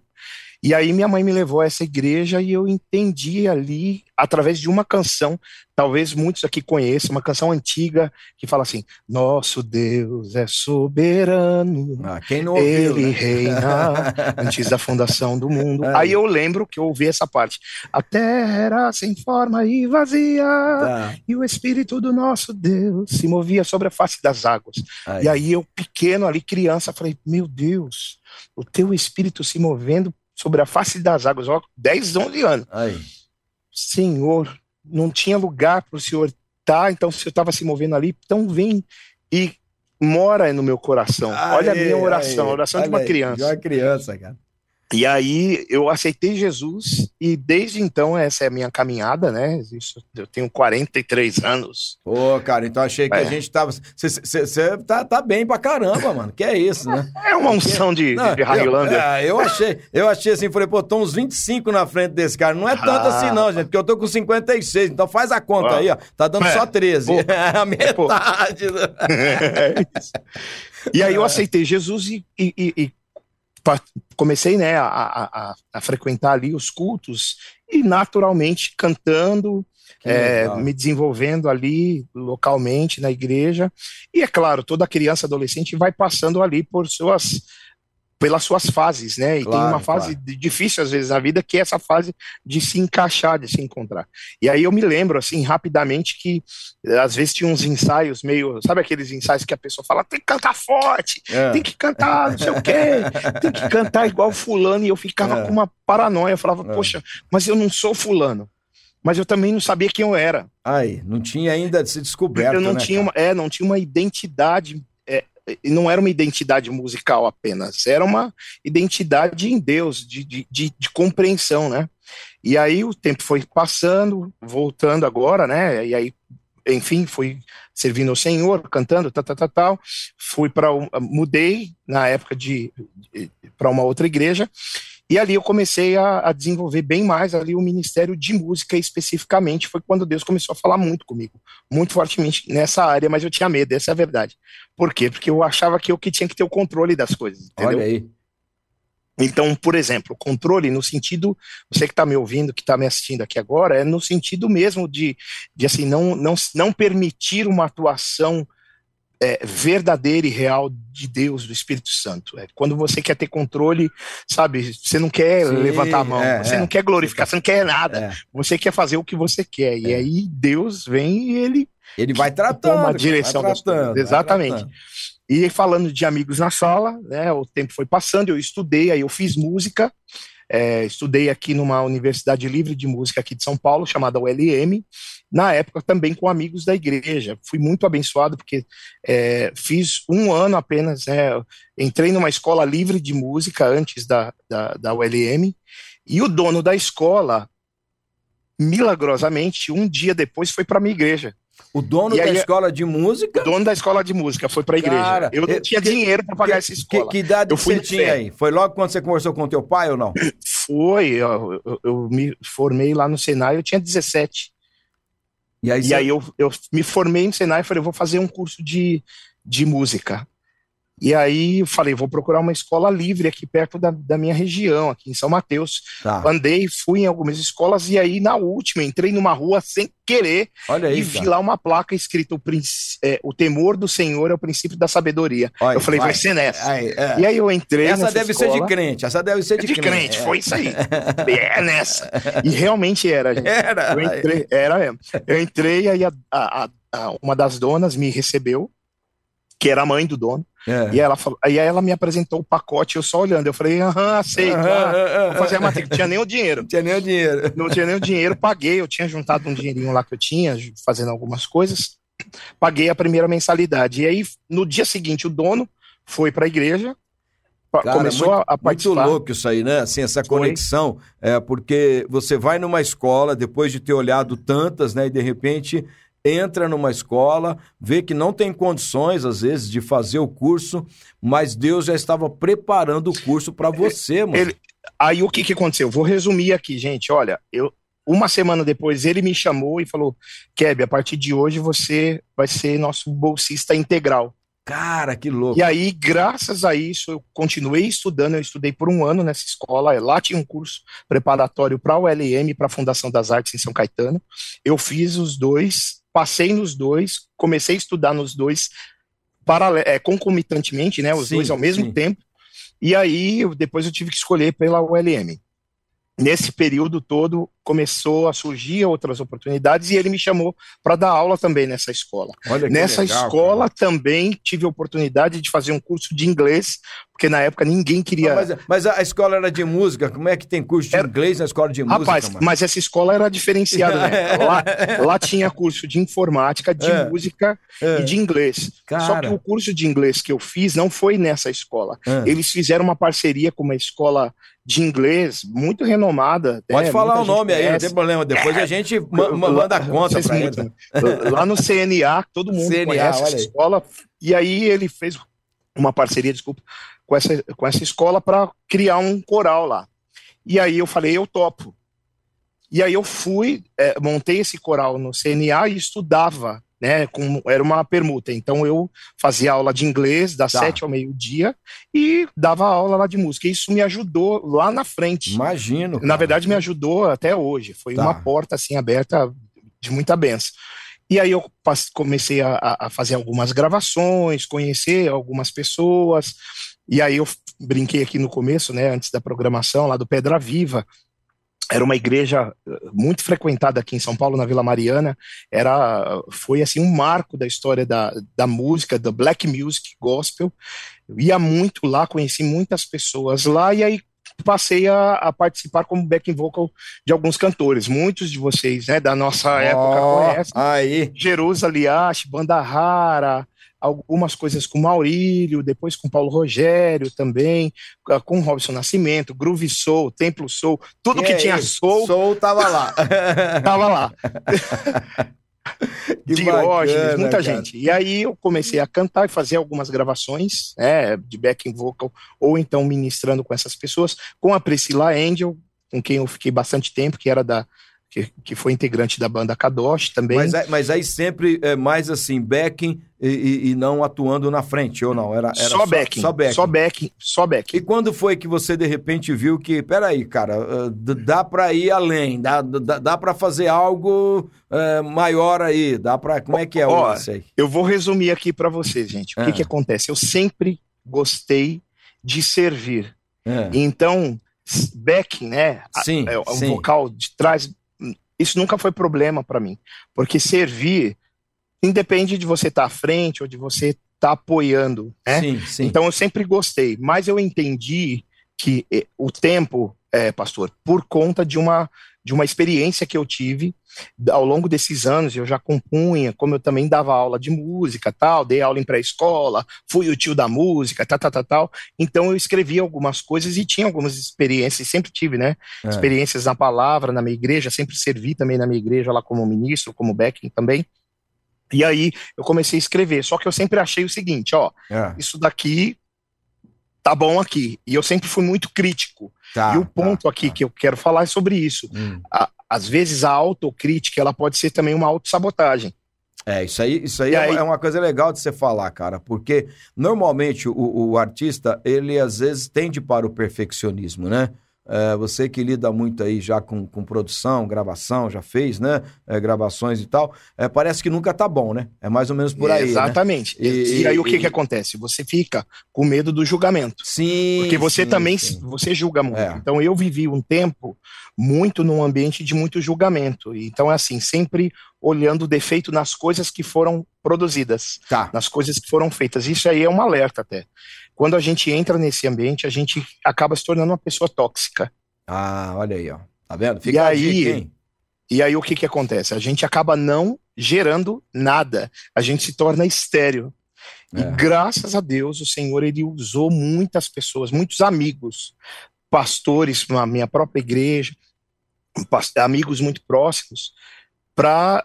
E aí minha mãe me levou a essa igreja e eu entendi ali, através de uma canção, talvez muitos aqui conheçam, uma canção antiga que fala assim: Nosso Deus é soberano, ah, ouviu, Ele né? reina antes da fundação do mundo. Aí. aí eu lembro que eu ouvi essa parte: A terra era sem forma e vazia, tá. e o Espírito do nosso Deus se movia sobre a face das águas. Aí. E aí eu, pequeno ali, criança, falei: Meu Deus, o teu Espírito se movendo sobre a face das águas, ó, 10, 11 anos. Aí. Senhor, não tinha lugar para o Senhor estar, tá, então o Senhor estava se movendo ali, então vem e mora no meu coração. Olha a minha oração, a oração de uma criança. De uma criança, cara. E aí eu aceitei Jesus e desde então essa é a minha caminhada, né? Isso, eu tenho 43 anos. Pô, cara, então achei que é. a gente tava. Você tá, tá bem pra caramba, mano. Que é isso, né? É uma unção de, não, de Highlander. Eu, é, eu achei, eu achei assim, falei, pô, tô uns 25 na frente desse cara. Não é tanto ah. assim, não, gente, porque eu tô com 56. Então faz a conta ah. aí, ó. Tá dando é. só 13. Pô. É a metade. é isso. E aí eu aceitei Jesus e, e, e comecei né, a, a, a, frequentar ali os cultos e naturalmente cantando, é, me desenvolvendo ali localmente na igreja. E é claro, toda criança adolescente vai passando ali por suas pelas suas fases, né? E claro, tem uma fase claro. difícil às vezes na vida que é essa fase de se encaixar, de se encontrar. E aí eu me lembro assim rapidamente que às vezes tinha uns ensaios meio, sabe aqueles ensaios que a pessoa fala, tem que cantar forte, é. tem que cantar, não sei o quê, tem que cantar igual fulano e eu ficava é. com uma paranoia, eu falava, é. poxa, mas eu não sou fulano. Mas eu também não sabia quem eu era. Aí, não tinha ainda se descoberto. Eu não né, tinha, uma, é, não tinha uma identidade não era uma identidade musical apenas, era uma identidade em Deus, de, de, de, de, compreensão, né? E aí o tempo foi passando, voltando agora, né? E aí, enfim, fui servindo ao Senhor, cantando, tal, tal, tal, tal. Fui para, mudei na época de, de para uma outra igreja e ali eu comecei a, a, desenvolver bem mais ali o ministério de música especificamente. Foi quando Deus começou a falar muito comigo, muito fortemente nessa área, mas eu tinha medo, essa é a verdade. Por quê? Porque eu achava que eu que tinha que ter o controle das coisas. Entendeu? Olha aí. Então, por exemplo, controle no sentido, você que está me ouvindo, que está me assistindo aqui agora, é no sentido mesmo de, de assim, não, não, não permitir uma atuação é, verdadeira e real de Deus, do Espírito Santo. É quando você quer ter controle, sabe? Você não quer Sim, levantar a mão, é, você é. não quer glorificar, você não quer nada. É. Você quer fazer o que você quer. E é. aí Deus vem e ele. Ele vai tratando. Uma direção vai tratando, Exatamente. E falando de amigos na sala, né? O tempo foi passando, eu estudei, aí eu fiz música. Estudei aqui numa Universidade Livre de Música aqui de São Paulo, chamada ULM, na época também com amigos da igreja. Fui muito abençoado porque é, fiz um ano apenas, né, entrei numa escola livre de música antes da, da, da ULM, e o dono da escola, milagrosamente, um dia depois foi para a minha igreja. O dono da escola de música? O dono da escola de música foi para a igreja. Cara, eu não tinha que, dinheiro para pagar que, essa escola. Que, que idade eu fui você tinha aí? Foi logo quando você conversou com teu pai ou não? Foi, eu, eu, eu me formei lá no Senai, eu tinha 17. E aí, e você... aí eu, eu me formei no Senai e falei, eu vou fazer um curso de, de música. E aí eu falei, vou procurar uma escola livre aqui perto da, da minha região, aqui em São Mateus. Tá. Andei, fui em algumas escolas e aí na última entrei numa rua sem querer aí, e vi cara. lá uma placa escrita o, é, o temor do Senhor é o princípio da sabedoria. Olha, eu falei, vai, vai ser nessa. Aí, é. E aí eu entrei Essa deve escola, ser de crente, essa deve ser de, de crente. crente é. Foi isso aí. é nessa. E realmente era, gente. Era. Eu entrei, era mesmo. Eu entrei aí a, a, a, uma das donas me recebeu, que era a mãe do dono. É. E ela falou, aí ela me apresentou o pacote, eu só olhando. Eu falei, aham, aceito. Aham, vou fazer a matrícula. Não tinha nem o dinheiro. tinha nem o dinheiro. Não tinha nem o dinheiro, paguei. Eu tinha juntado um dinheirinho lá que eu tinha, fazendo algumas coisas. Paguei a primeira mensalidade. E aí, no dia seguinte, o dono foi para a igreja, Cara, começou muito, a participar. Muito louco isso aí, né? Assim, essa Foi. conexão, é, porque você vai numa escola, depois de ter olhado tantas, né, e de repente entra numa escola, vê que não tem condições, às vezes, de fazer o curso, mas Deus já estava preparando o curso para você, mano. Ele, aí o que, que aconteceu? Vou resumir aqui, gente. Olha, eu, uma semana depois ele me chamou e falou: Keb, a partir de hoje você vai ser nosso bolsista integral. Cara, que louco. E aí, graças a isso, eu continuei estudando. Eu estudei por um ano nessa escola. Lá tinha um curso preparatório para o LM, para a Fundação das Artes em São Caetano. Eu fiz os dois passei nos dois, comecei a estudar nos dois paralel, é, concomitantemente, né, os sim, dois ao mesmo sim. tempo, e aí depois eu tive que escolher pela ULM. Nesse período todo, começou a surgir outras oportunidades e ele me chamou para dar aula também nessa escola. nessa legal, escola cara. também tive a oportunidade de fazer um curso de inglês, porque na época ninguém queria. mas, mas, a escola era de música, como é que tem curso de era... inglês na escola de música? Rapaz, mano? mas essa escola era diferenciada, né? lá, lá, tinha curso de informática, de é. música é. e de inglês. Cara. Só que o curso de inglês que eu fiz não foi nessa escola. É. Eles fizeram uma parceria com uma escola de inglês muito renomada. Pode né? falar o nome aí, não tem problema. Depois a gente manda a conta para ele. Lá no CNA, todo mundo CNA, conhece essa escola. E aí ele fez uma parceria, desculpa, com essa, com essa escola para criar um coral lá. E aí eu falei, eu topo. E aí eu fui, é, montei esse coral no CNA e estudava né? Com, era uma permuta. Então eu fazia aula de inglês das tá. sete ao meio-dia e dava aula lá de música. Isso me ajudou lá na frente. Imagino. Cara. Na verdade, me ajudou até hoje. Foi tá. uma porta assim aberta de muita benção. E aí eu comecei a, a, fazer algumas gravações, conhecer algumas pessoas. E aí eu brinquei aqui no começo, né, antes da programação lá do Pedra Viva, era uma igreja eh, muito frequentada aqui em São Paulo, na Vila Mariana. Era, foi assim um marco da história da, da música, da black music gospel. Eu ia muito lá, conheci muitas pessoas lá e aí passei a, a, participar como backing vocal de alguns cantores. Muitos de vocês, né, da nossa oh, época conhecem. Aí. Jerusa Liache, Banda Rara, algumas coisas com Maurílio, depois com Paulo Rogério também, ah, com Robson Nascimento, Groove Soul, Templo Soul, tudo que, que tinha Soul. Soul tava lá. tava lá. Diógenes, muita cara. gente. E aí eu comecei a cantar e fazer algumas gravações é, de backing vocal, ou então ministrando com essas pessoas, com a Priscila Angel, com quem eu fiquei bastante tempo, que era da que, que foi integrante da banda Kadosh também. Mas, mas aí sempre é mais assim, backing e, e, e, não atuando na frente, ou não? Era, era só, só, backing, só backing. Só backing, só backing. E quando foi que você de repente viu que, peraí, cara, dá pra ir além, dá, dá, dá pra fazer algo uh, maior aí, dá pra... Como é que é Ó, isso aí? Eu vou resumir aqui para vocês, gente. O que que acontece? Eu sempre gostei de servir. É. Então, backing, né? Sim, é, o sim. vocal de trás isso nunca foi problema para mim, porque servir independe de você estar tá à frente ou de você estar tá apoiando, né? Sim, sim. Então eu sempre gostei, mas eu entendi que eh, o tempo, é, pastor, por conta de uma de uma experiência que eu tive ao longo desses anos, eu já compunha, como eu também dava aula de música, tal, dei aula em pré-escola, fui o tio da música, tal, tal, tal, tal. Então eu escrevi algumas coisas e tinha algumas experiências, sempre tive, né? É. Experiências na palavra, na minha igreja, sempre servi também na minha igreja lá como ministro, como backing também. E aí eu comecei a escrever, só que eu sempre achei o seguinte, ó, é. isso daqui tá bom aqui. E eu sempre fui muito crítico. Tá, e o ponto tá, aqui tá. que eu quero falar é sobre isso. Hum. A, às vezes a autocrítica ela pode ser também uma autossabotagem. É, isso aí, isso aí, é, aí, é uma coisa legal de você falar, cara, porque normalmente o, o artista, ele às vezes tende para o perfeccionismo, né? É, você que lida muito aí já com, com produção, gravação, já fez, né? É, gravações e tal. É, parece que nunca tá bom, né? É mais ou menos por aí. Né? Exatamente. Né? E, e, aí e, o que, que acontece? Você fica com medo do julgamento. Sim. Porque você sim, também sim. você julga muito. É. Então eu vivi um tempo muito num ambiente de muito julgamento. Então é assim, sempre olhando o defeito nas coisas que foram produzidas, tá. nas coisas que foram feitas. Isso aí é um alerta até. Quando a gente entra nesse ambiente, a gente acaba se tornando uma pessoa tóxica. Ah, olha aí, ó. Tá vendo? Fica e aí, e aí o que que acontece? A gente acaba não gerando nada. A gente se torna estéreo. É. E graças a Deus o Senhor ele usou muitas pessoas, muitos amigos, pastores na minha própria igreja, amigos muito próximos, para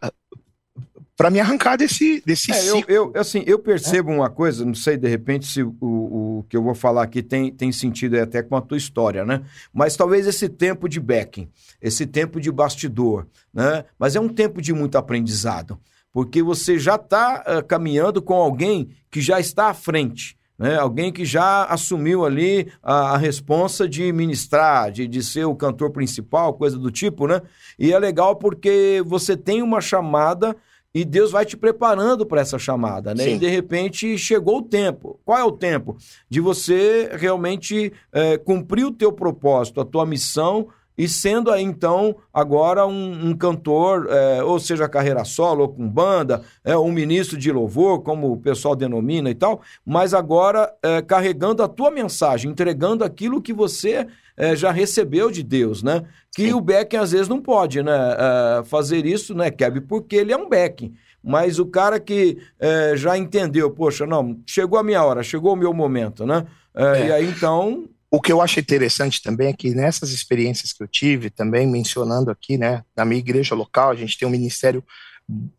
para me arrancar desse, desse é, eu, eu, assim, eu percebo é. uma coisa, não sei de repente se o, o que eu vou falar aqui tem, tem sentido até com a tua história, né? Mas talvez esse tempo de backing, esse tempo de bastidor, né? Mas é um tempo de muito aprendizado, porque você já está uh, caminhando com alguém que já está à frente. Né? Alguém que já assumiu ali a, a responsa de ministrar, de, de ser o cantor principal, coisa do tipo, né? E é legal porque você tem uma chamada e Deus vai te preparando para essa chamada, né? Sim. E de repente chegou o tempo. Qual é o tempo? De você realmente é, cumprir o teu propósito, a tua missão e sendo aí então agora um, um cantor, é, ou seja, carreira solo ou com banda, é um ministro de louvor, como o pessoal denomina e tal, mas agora é, carregando a tua mensagem, entregando aquilo que você é, já recebeu de Deus, né? Que Sim. o Beckham às vezes não pode, né? É, fazer isso, né, Keb? Porque ele é um Beckham. Mas o cara que é, já entendeu, poxa, não, chegou a minha hora, chegou o meu momento, né? É. E aí então. O que eu acho interessante também é que nessas experiências que eu tive, também mencionando aqui, né, na minha igreja local, a gente tem um ministério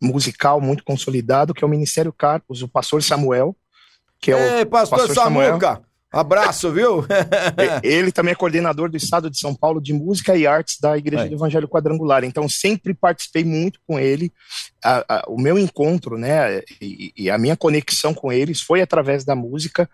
musical muito consolidado, que é o Ministério Carpos, o pastor Samuel, que é Ei, o pastor, pastor Samuel. Samuel Abraço, viu? Ele também é coordenador do Estado de São Paulo de Música e Artes da Igreja é. do Evangelho Quadrangular. Então, sempre participei muito com ele. A, a, o meu encontro, né, e, e, a minha conexão com eles foi através da música.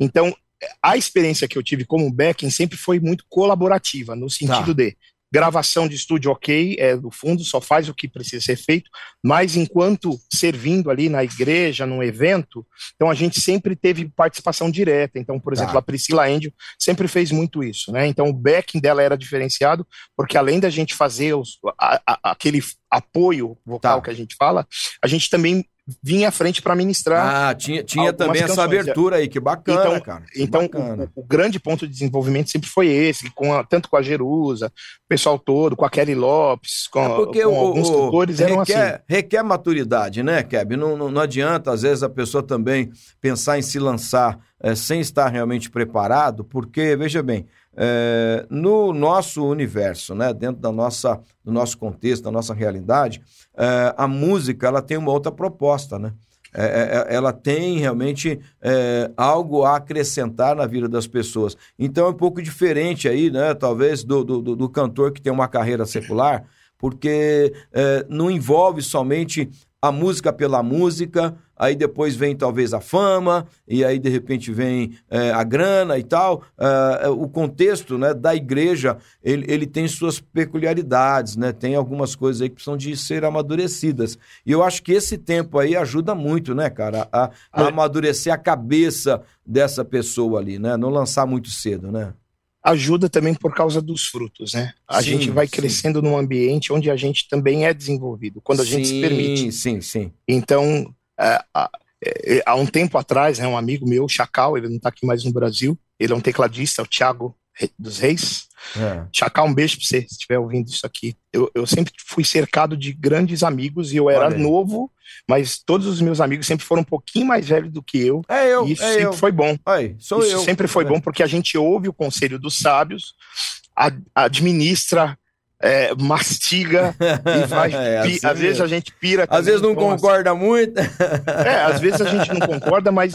Então, a experiência que eu tive como backing sempre foi muito colaborativa, no sentido tá. de gravação de estúdio ok, é do fundo, só faz o que precisa ser feito, mas enquanto servindo ali na igreja, num evento, então a gente sempre teve participação direta. Então, por exemplo, tá. a Priscila Endio sempre fez muito isso, né? Então o backing dela era diferenciado, porque além da gente fazer os, a, a, aquele apoio vocal tá. que a gente fala, a gente também vinha à frente para ministrar. Ah, tinha, tinha também canções. essa abertura aí, que bacana, então, cara. Que então, bacana. O, o, grande ponto de desenvolvimento sempre foi esse, com a, tanto com a Jerusa, o pessoal todo, com a Kelly Lopes, com, é porque com o, alguns cantores, eram requer, assim. Requer maturidade, né, Keb? Não, não, não, adianta, às vezes, a pessoa também pensar em se lançar é, sem estar realmente preparado, porque, veja bem, é, no nosso universo, né, dentro da nossa, do nosso contexto, da nossa realidade, é, a música ela tem uma outra proposta, né? É, é, é ela tem realmente é, algo a acrescentar na vida das pessoas. Então é um pouco diferente aí, né? Talvez do, do, do cantor que tem uma carreira secular, Porque é, não envolve somente a música pela música, aí depois vem talvez a fama, e aí de repente vem é, a grana e tal. É, o contexto né, da igreja, ele, ele tem suas peculiaridades, né? Tem algumas coisas aí que precisam de ser amadurecidas. E eu acho que esse tempo aí ajuda muito, né, cara, a, a amadurecer a cabeça dessa pessoa ali, né? Não lançar muito cedo, né? Ajuda também por causa dos frutos, né? A sim, gente vai sim. crescendo num ambiente onde a gente também é desenvolvido, quando a sim, gente se permite. Sim, sim. Então, é, é, há um tempo atrás, né, um amigo meu, Chacal, ele não está aqui mais no Brasil, ele é um tecladista, o Thiago dos Reis. É. Chacal, um beijo pra você, se estiver ouvindo isso aqui. Eu, eu sempre fui cercado de grandes amigos e eu era novo, mas todos os meus amigos sempre foram um pouquinho mais velhos do que eu. É eu. E isso é sempre eu. foi bom. Aí, sou isso eu. sempre foi é. bom porque a gente ouve o conselho dos sábios, ad, administra é, mastiga e vai. é, assim às vezes a gente pira. Às vezes não concorda assim. muito. É, às vezes a gente não concorda, mas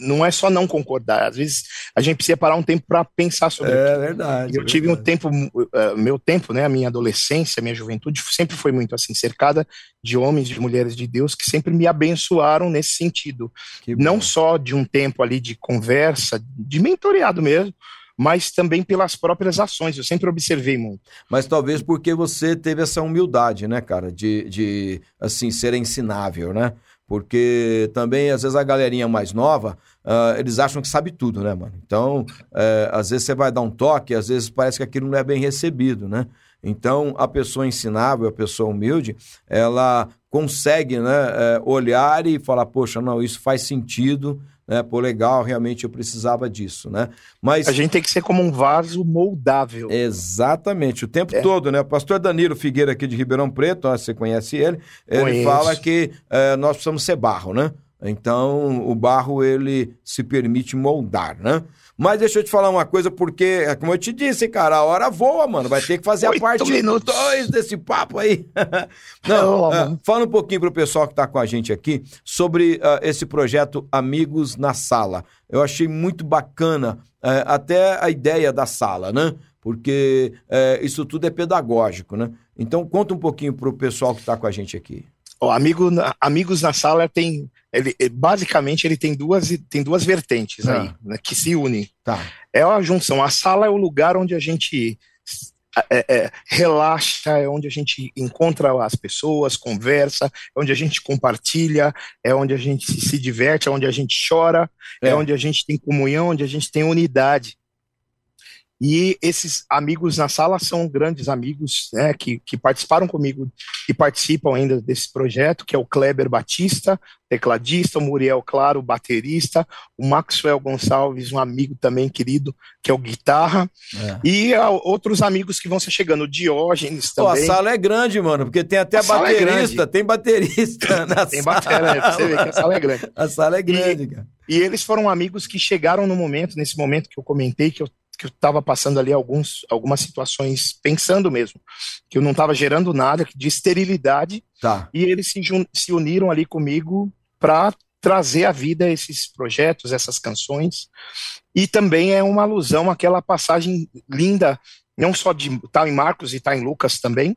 não é só não concordar. Às vezes a gente precisa parar um tempo para pensar sobre É aquilo. verdade. Eu é tive verdade. um tempo, uh, meu tempo, né, a minha adolescência, a minha juventude sempre foi muito assim, cercada de homens, de mulheres de Deus que sempre me abençoaram nesse sentido. Não só de um tempo ali de conversa, de mentoreado mesmo, mas também pelas próprias ações. Eu sempre observei muito. Mas talvez porque você teve essa humildade, né, cara, de, de assim ser ensinável, né? Porque também, às vezes, a galerinha mais nova, uh, eles acham que sabe tudo, né, mano? Então, uh, às vezes você vai dar um toque, às vezes parece que aquilo não é bem recebido, né? Então, a pessoa ensinável, a pessoa humilde, ela consegue né, uh, olhar e falar, poxa, não, isso faz sentido, né? Pô, legal, realmente eu precisava disso, né? Mas a gente tem que ser como um vaso moldável. Exatamente, o tempo é. todo, né? O pastor Danilo Figueira aqui de Ribeirão Preto, ó, você conhece ele, ele Conheço. fala que é, nós precisamos ser barro, né? Então, o barro ele se permite moldar, né? Mas deixa eu te falar uma coisa, porque, como eu te disse, cara, a hora voa, mano. Vai ter que fazer a parte 2 desse papo aí. Não, uh, fala um pouquinho pro pessoal que tá com a gente aqui sobre uh, esse projeto Amigos na Sala. Eu achei muito bacana uh, até a ideia da sala, né? Porque isso tudo é pedagógico, né? Então, conta um pouquinho pro pessoal que tá com a gente aqui. O amigo, Amigos na Sala tem ele, basicamente ele tem duas, tem duas vertentes ah. aí, né, que se unem. Tá. É a junção. A sala é o lugar onde a gente é, é, relaxa, é onde a gente encontra as pessoas, conversa, é onde a gente compartilha, é onde a gente se, se diverte, é onde a gente chora, é. é onde a gente tem comunhão, onde a gente tem unidade. E esses amigos na sala são grandes amigos né, que, que participaram comigo e participam ainda desse projeto, que é o Kleber Batista, tecladista, o Muriel Claro, baterista, o Maxwell Gonçalves, um amigo também querido, que é o guitarra, é. e a, outros amigos que vão ser chegando, o Diógenes também. Pô, a sala é grande, mano, porque tem até a baterista, é tem baterista na tem sala. Tem baterista, você vê que a sala é grande. A sala é grande, e, cara. E eles foram amigos que chegaram no momento, nesse momento que eu comentei, que eu que eu estava passando ali alguns, algumas situações pensando mesmo, que eu não estava gerando nada de esterilidade, tá. e eles se, se uniram ali comigo para trazer à vida esses projetos, essas canções, e também é uma alusão àquela passagem linda, não só de estar tá em Marcos e estar tá em Lucas também,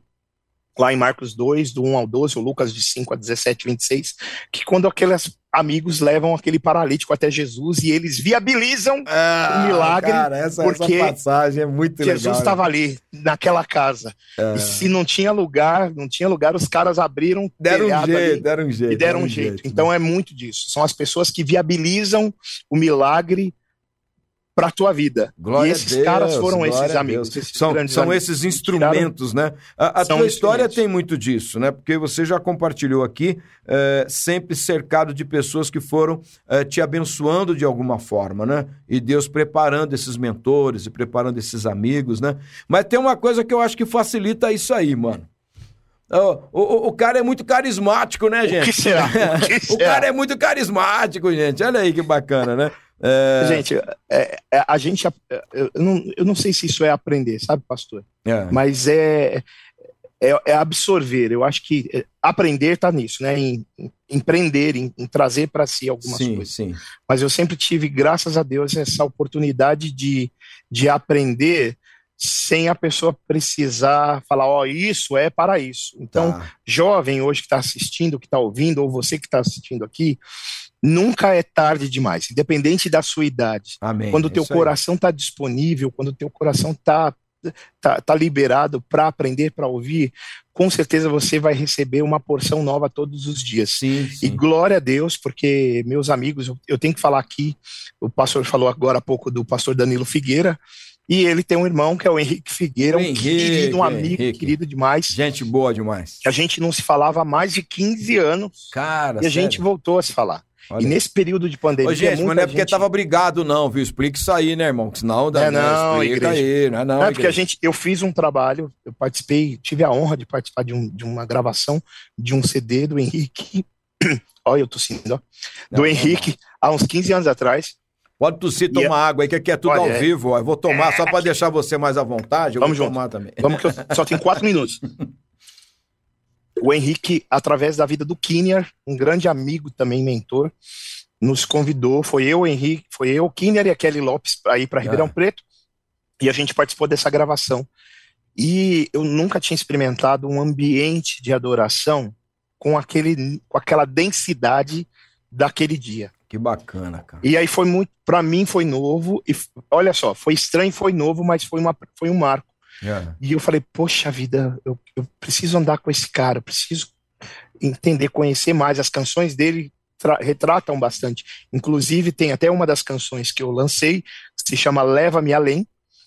lá em Marcos 2, do 1 ao 12, ou Lucas de 5 a 17, 26, que quando aqueles amigos levam aquele paralítico até Jesus e eles viabilizam ah, o milagre. Cara, essa, porque essa passagem é muito Jesus. Jesus estava ali, naquela casa. É. E se não tinha lugar, não tinha lugar, os caras abriram. Deram um jeito, deram um jeito. E deram, deram um jeito. jeito. Então né? é muito disso. São as pessoas que viabilizam o milagre para a tua vida. Glória e esses Deus, caras foram esses amigos. Esses são são amigos esses instrumentos, tiraram... né? A, a tua história tem muito disso, né? Porque você já compartilhou aqui, é, sempre cercado de pessoas que foram é, te abençoando de alguma forma, né? E Deus preparando esses mentores e preparando esses amigos, né? Mas tem uma coisa que eu acho que facilita isso aí, mano. O, o, o, cara é muito carismático, né, gente? O que será? O, que será? o cara é muito carismático, gente. Olha aí que bacana, né? É... Gente, é, é, a gente. Eu não, eu não sei se isso é aprender, sabe, pastor? É. Mas é, é, é, absorver. Eu acho que é, aprender está nisso, né? Em, em empreender, em, em trazer para si algumas sim, coisas. Sim. Mas eu sempre tive, graças a Deus, essa oportunidade de, de aprender sem a pessoa precisar falar, ó, oh, isso é para isso. Então, tá. jovem hoje que está assistindo, que está ouvindo, ou você que está assistindo aqui, nunca é tarde demais, independente da sua idade. Amém. Quando o teu coração está disponível, quando o teu coração está tá, tá liberado para aprender, para ouvir, com certeza você vai receber uma porção nova todos os dias. Sim, sim. E glória a Deus, porque meus amigos, eu, eu tenho que falar aqui, o pastor falou agora há pouco do pastor Danilo Figueira, e ele tem um irmão que é o Henrique Figueira, o um Henrique, querido, um amigo Henrique. querido demais. Gente boa demais. A gente não se falava há mais de 15 anos. Cara, E a sério? gente voltou a se falar. Olha. E nesse período de pandemia. Ô, gente, mas não é porque gente... tava brigado, não, viu? Explique isso aí, né, irmão? Senão dá é, não, explica aí, não é não. É porque a gente, eu fiz um trabalho, eu participei, tive a honra de participar de, um, de uma gravação de um CD do Henrique. Olha, eu tossindo, ó. Do não, Henrique, não, há uns 15 anos atrás. Pode tossir, tomar é- água aí, que aqui é tudo Olha, ao é- vivo. Ó. Eu vou tomar é... só para deixar você mais à vontade. Eu Vamos vou junto. tomar também. Vamos que eu só tenho quatro minutos. O Henrique, através da vida do Kinner, um grande amigo também, mentor, nos convidou, foi eu, Henrique, foi eu, Kinner e a Kelly Lopes aí para Ribeirão ah. Preto, e a gente participou dessa gravação. E eu nunca tinha experimentado um ambiente de adoração com, aquele, com aquela densidade daquele dia. Que bacana, cara. E aí foi muito, para mim foi novo, e olha só, foi estranho, foi novo, mas foi, uma, foi um marco. Yeah. É. E eu falei, poxa vida, eu, eu preciso andar com esse cara, preciso entender, conhecer mais as canções dele retratam bastante. Inclusive, tem até uma das canções que eu lancei, que se chama Leva-me Além,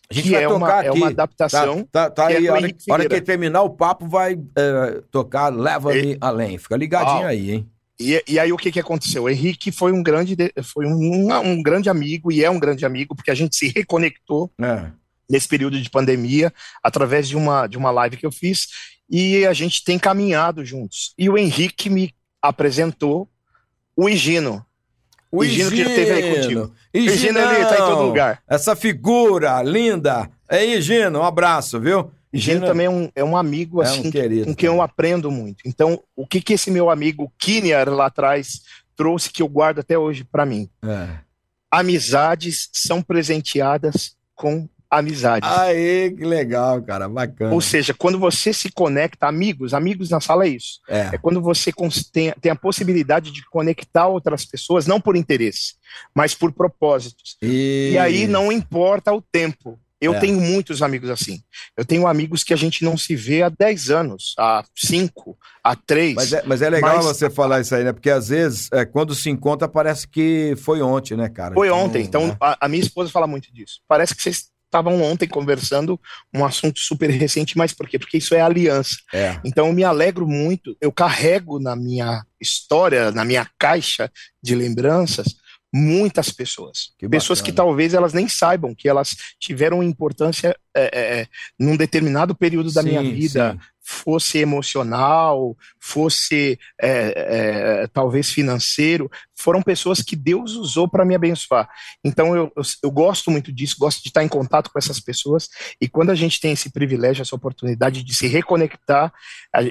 que é uma, é uma adaptação. Tá, tá, tá aí, é a hora, hora, que terminar o papo, vai é, tocar Leva-me e... Além. Fica ligadinho ah, aí, hein? E, e, aí o que, que aconteceu? O Henrique foi um grande, foi um, um, grande amigo e é um grande amigo, porque a gente se reconectou é. Nesse período de pandemia, através de uma, de uma live que eu fiz, e a gente tem caminhado juntos. E o Henrique me apresentou o Higino. O Higino, que já esteve aí contigo. Higino, ele tá em todo lugar. Essa figura linda. É Higino, um abraço, viu? Higino também é um, é um amigo é assim, um querido, com quem eu aprendo muito. Então, o que que esse meu amigo Kinnear lá atrás trouxe que eu guardo até hoje para mim? É. Amizades são presenteadas com amizades. Aê, que legal, cara, bacana. Ou seja, quando você se conecta, amigos, amigos na sala é isso. É, é quando você tem, tem a possibilidade de conectar outras pessoas, não por interesse, mas por propósitos. E, e aí não importa o tempo. Eu é. tenho muitos amigos assim. Eu tenho amigos que a gente não se vê há 10 anos, há 5, há 3. Mas é, mas é legal mas... você falar isso aí, né? Porque às vezes, é, quando se encontra, parece que foi ontem, né, cara? Foi então, ontem. Então, né? a, a, minha esposa fala muito disso. Parece que vocês estavam ontem conversando um assunto super recente, mas por quê? Porque isso é aliança. É. Então eu me alegro muito, eu carrego na minha história, na minha caixa de lembranças, muitas pessoas. Que pessoas que talvez elas nem saibam que elas tiveram importância é, é, é num determinado período da sim, minha vida, sim fosse emocional, fosse é, é, talvez financeiro, foram pessoas que Deus usou para me abençoar. Então eu, eu, eu, gosto muito disso, gosto de estar em contato com essas pessoas, e quando a gente tem esse privilégio, essa oportunidade de se reconectar,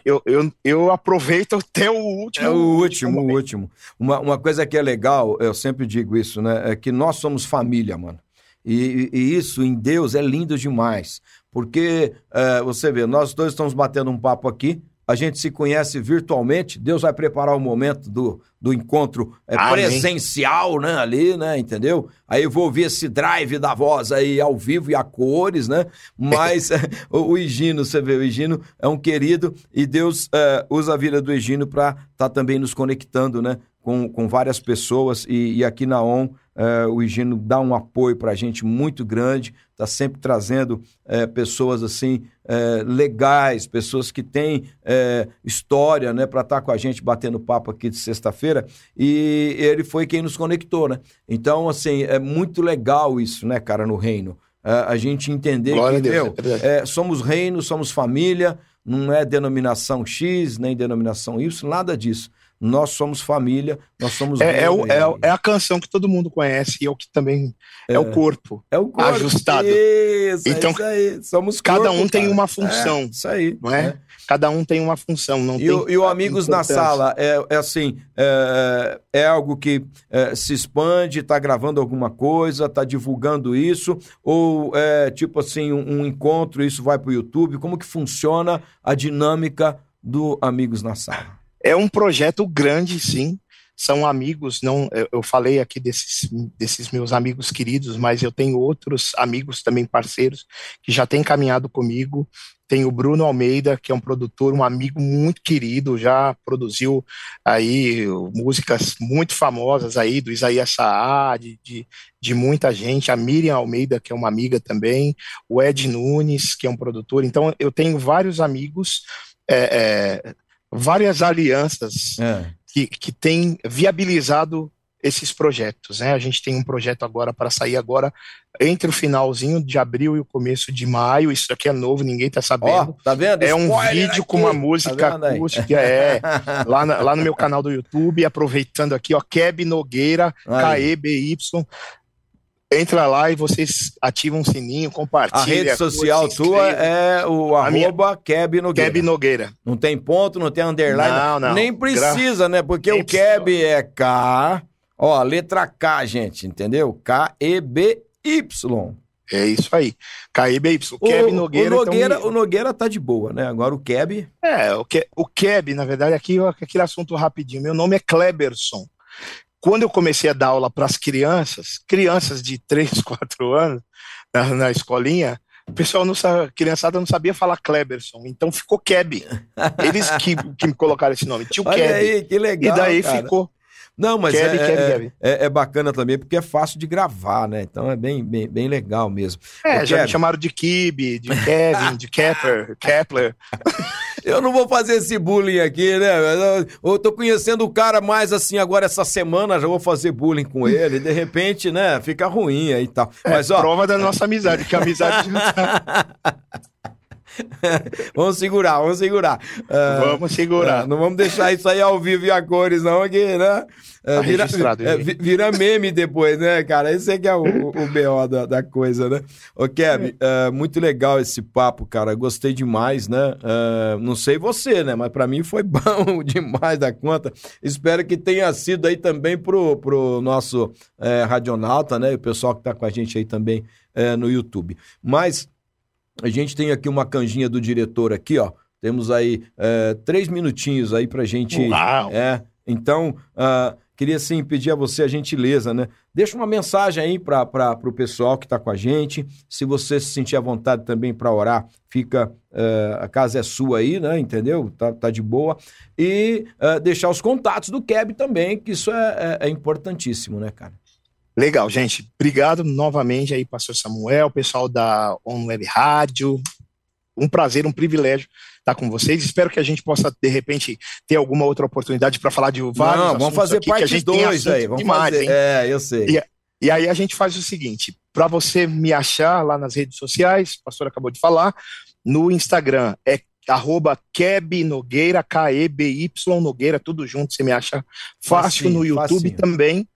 eu, eu, eu aproveito até o último. É o último, o último. Uma, uma coisa que é legal, eu sempre digo isso, né? É que nós somos família, mano. E, e, isso em Deus é lindo demais. Porque é, você vê, nós dois estamos batendo um papo aqui, a gente se conhece virtualmente, Deus vai preparar o momento do, do encontro é, presencial, né, ali, né, entendeu? Aí eu vou ouvir esse drive da voz aí ao vivo e a cores, né? Mas o, o Higino, você vê, o Higino é um querido e Deus é, usa a vida do Higino para estar tá também nos conectando, né, com, com várias pessoas e, e aqui na ON é, o Higino dá um apoio para a gente muito grande, está sempre trazendo é, pessoas assim é, legais, pessoas que têm é, história né, para estar tá com a gente batendo papo aqui de sexta-feira. E ele foi quem nos conectou, né? Então, assim, é muito legal isso, né, cara, no reino. É, a gente entender Glória que, meu, é somos reino, somos família, não é denominação X, nem denominação Y, nada disso nós somos família, nós somos. É, é, o, é, é, a canção que todo mundo conhece e é o que também é, é o corpo. É o corpo. Ajustado. Isso, então, isso aí. Somos Cada corpo, um tem cara. uma função. isso aí. Não é? Cada um tem uma função. Não e, tem o, e o Amigos na Sala é, é assim: é, é, algo que se expande, está gravando alguma coisa, está divulgando isso, ou é tipo assim, um, um encontro, isso vai para o YouTube? Como que funciona a dinâmica do Amigos na Sala? É um projeto grande, sim. São amigos, não. Eu falei aqui desses, desses meus amigos queridos, mas eu tenho outros amigos também parceiros que já têm caminhado comigo. Tem o Bruno Almeida, que é um produtor, um amigo muito querido, já produziu aí músicas muito famosas aí do Isaías Saá, de, de, de, muita gente, a Miriam Almeida, que é uma amiga também, o Ed Nunes, que é um produtor. Então, eu tenho vários amigos é, é, várias alianças é. que, que têm viabilizado esses projetos. Né? A gente tem um projeto agora para sair agora entre o finalzinho de abril e o começo de maio. Isso aqui é novo, ninguém está sabendo. Oh, tá vendo? É um vídeo aqui. com uma música tá acústica, é, lá, na, lá no meu canal do YouTube, aproveitando aqui, ó, Keb Nogueira, K-E-B-Y. Entra lá e vocês ativam o sininho, compartilham. A rede social tua é o a arroba. Keb Nogueira. Keb Nogueira. Não tem ponto, não tem underline. Não, não. Nem precisa, Gra... né? Porque Nem o Keb é K, ó, letra K, gente, entendeu? K-E-B-Y. É isso aí. K-E-B-Y. Keb Nogueira. O Nogueira, então... o Nogueira tá de boa, né? Agora o Keb... É, o, Ke... o Keb, na verdade, aqui aquele assunto rapidinho. Meu nome é Kleberson quando eu comecei a dar aula para as crianças, crianças de 3, 4 anos, na, na escolinha, o pessoal não a criançada não sabia falar Kleberson, então ficou Keb. Eles que, que me colocaram esse nome, tio Olha Keb. aí, que legal. E daí cara. ficou. Não, mas Keb, é, Keb, é, Keb. É, é, bacana também porque é fácil de gravar, né? Então é bem, bem, bem legal mesmo. É, Ô, já me chamaram de Kib, de Kevin, de Kepler, Kepler. Eu não vou fazer esse bullying aqui, né? Eu, tô conhecendo o cara mais assim agora essa semana, já vou fazer bullying com ele. De repente, né? Fica ruim aí e tal. É, Mas, ó, prova da nossa amizade, que a amizade tá... vamos segurar, vamos segurar. Uh, vamos segurar. Uh, não vamos deixar isso aí ao vivo e a cores, não, aqui, né? Uh, Tá vira, é, vira meme depois, né, cara? Esse é que é o, o, o BO da, da coisa, né? Ô, Kevin, uh, muito legal esse papo, cara. Gostei demais, né? Uh, não sei você, né? Mas pra mim foi bom demais da conta. Espero que tenha sido aí também pro, pro nosso eh, radionauta, né? E o pessoal que tá com a gente aí também no YouTube. Mas a gente tem aqui uma canjinha do diretor aqui, ó. Temos aí três minutinhos aí pra gente. Uau! É. Então, ah, queria sim pedir a você a gentileza, né? Deixa uma mensagem aí para o pessoal que está com a gente. Se você se sentir à vontade também para orar, fica. eh, a casa é sua aí, né? Entendeu? Tá, tá de boa. E eh, deixar os contatos do Keb também, que isso é, é- é importantíssimo, né, cara? Legal, gente. Obrigado novamente aí, pastor Samuel, pessoal da On Web Rádio. Um prazer, um privilégio estar com vocês. Espero que a gente possa, de repente, ter alguma outra oportunidade para falar de vários Não, vamos fazer aqui, parte gente tem 2 assunto aí. Vamos demais, fazer. hein? É, eu sei. E- E aí a gente faz o seguinte, para você me achar lá nas redes sociais, o pastor acabou de falar, no Instagram é arroba Keb Nogueira, K-E-B-Y Nogueira, tudo junto, você me acha fácil Facinho, no YouTube facinho. também.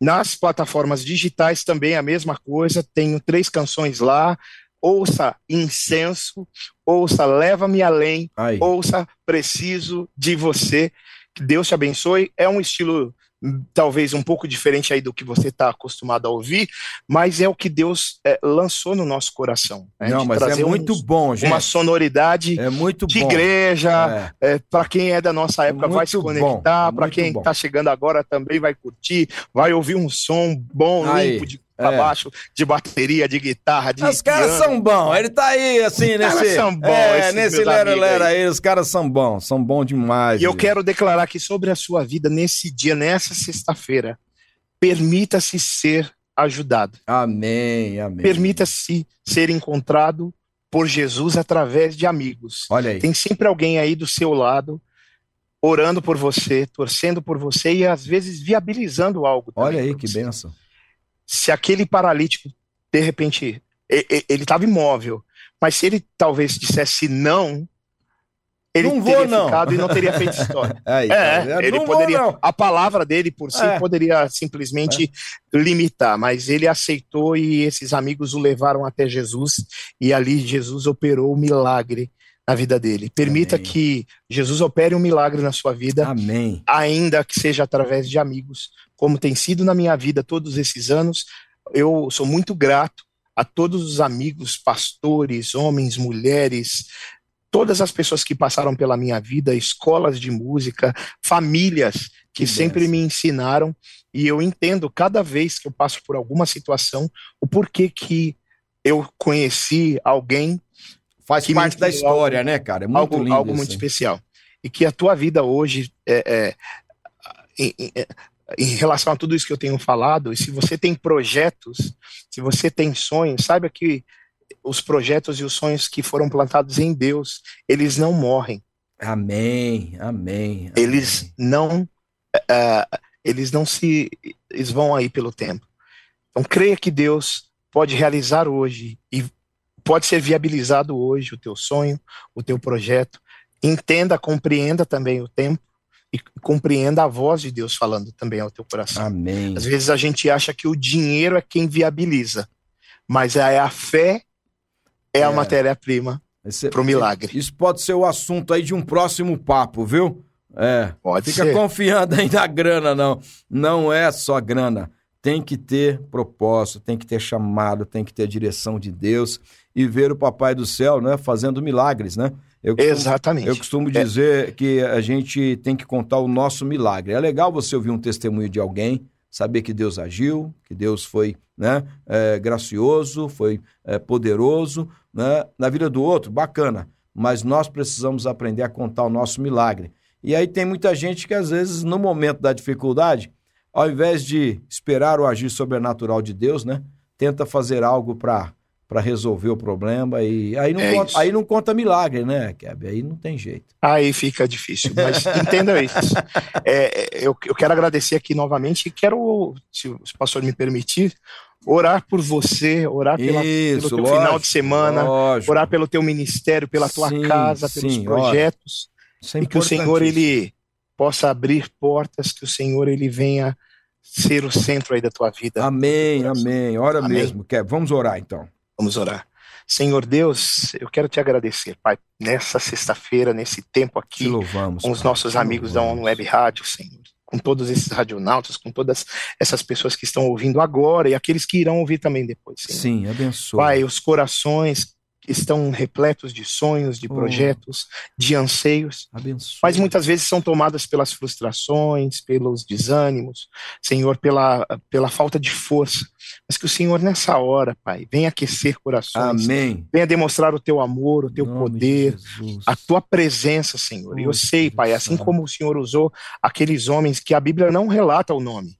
Nas plataformas digitais também a mesma coisa, tenho três canções lá, ouça Incenso, ouça Leva-me Além, Aí. ouça Preciso de Você, que Deus te abençoe, é um estilo hum, talvez um pouco diferente aí do que você está acostumado a ouvir, mas é o que Deus é, lançou no nosso coração. né, Não, de mas é trazer um- muito bom, gente. uma sonoridade É muito de bom. igreja, É. para quem é da nossa época vai se Muito conectar, para muito quem está chegando agora também vai curtir, vai ouvir um som bom, Aí, limpo de para é. baixo, de bateria, de guitarra, de Os caras são bons. Ele tá aí, assim, Os caras nesse. são bons, é, nesse lera aí. aí. os caras são bons. São bons demais. E eu gente. quero declarar aqui sobre a sua vida nesse dia, nessa sexta-feira. Permita-se ser ajudado. Amém, amém. Permita-se ser encontrado por Jesus através de amigos. Olha aí. Tem sempre alguém aí do seu lado, orando por você, torcendo por você e às vezes viabilizando algo. Olha aí pra que benção. Se aquele paralítico, de repente, ele estava imóvel, mas se ele talvez dissesse não, ele Não teria vou, não. ficado e não teria feito história. Aí, É, vendo? ele Não vou, poderia. não. a palavra dele por si É. poderia simplesmente limitar, mas ele aceitou e esses amigos o levaram até Jesus e ali Jesus operou o milagre na vida dele. Permita Amém. que Jesus opere um milagre na sua vida, Amém. ainda que seja através de amigos, como tem sido na minha vida todos esses anos. Eu sou muito grato a todos os amigos, pastores, homens, mulheres, todas as pessoas que passaram pela minha vida, escolas de música, famílias que, Que sempre me ensinaram e eu entendo cada vez que eu passo por alguma situação o porquê que eu conheci alguém Faz Que parte da história, né, cara? É muito algo, lindo algo isso muito especial. E que a tua vida hoje, é, é, em, em- é, em relação a tudo isso que eu tenho falado, e se você tem projetos, se você tem sonhos, saiba que os projetos e os sonhos que foram plantados em Deus, eles não morrem, Amém, amém. eles amém. não, é, eles não se, eles vão aí pelo tempo. Então creia que Deus pode realizar hoje e pode ser viabilizado hoje o teu sonho, o teu projeto. Entenda, compreenda também o tempo e compreenda a voz de Deus falando também ao teu coração. Amém. Às vezes a gente acha que o dinheiro é quem viabiliza, mas é a fé é, a É. matéria-prima Esse- para o milagre. Isso pode ser o assunto aí de um próximo papo, viu? É. Pode Fica ser. confiando aí na grana, não. Não é só grana. Tem que ter propósito, tem que ter chamado, tem que ter direção de Deus e ver o Papai do Céu, né, fazendo milagres, né? Eu costumo, Exatamente. eu costumo dizer que a gente tem que contar o nosso milagre. É legal você ouvir um testemunho de alguém, saber que Deus agiu, que Deus foi né, é, gracioso, foi é, poderoso né, na vida do outro, bacana. Mas nós precisamos aprender a contar o nosso milagre. E aí tem muita gente que, às vezes, no momento da dificuldade, ao invés de esperar o agir sobrenatural de Deus, né, tenta fazer algo para para resolver o problema e aí não, É conta, isso. aí não conta milagre, né, Keb? Aí não tem jeito. Aí fica difícil, mas entenda isso. É, é, eu, eu quero agradecer aqui novamente e quero, se o pastor me permitir, orar por você, orar pela, Isso, pelo teu lógico, final de semana, lógico. orar pelo teu ministério, pela tua Sim, casa, pelos sim, projetos, é e que o Senhor ele possa abrir portas, que o Senhor ele venha ser o centro aí da tua vida. Amém, amém. Ora Amém. mesmo, Keb. Vamos orar então. Vamos orar. Senhor Deus, eu quero te agradecer, Pai, nessa sexta-feira, nesse tempo Te aqui, louvamos. com os Pai, nossos te amigos da louvamos. ONU Web Rádio, Senhor, com todos esses radionautas, com todas essas pessoas que estão ouvindo agora e aqueles que irão ouvir também depois, Senhor. Sim, abençoa. Pai, os corações estão repletos de sonhos, de Oh. projetos, de anseios, abençoa. mas muitas vezes são tomadas pelas frustrações, pelos desânimos, Senhor, pela, pela falta de força. Mas que o Senhor, nessa hora, Pai, venha aquecer corações, Amém. venha demonstrar o teu amor, o teu poder, a tua presença, Senhor. E eu Oh, sei, Pai, assim como o Senhor usou aqueles homens que a Bíblia não relata o nome.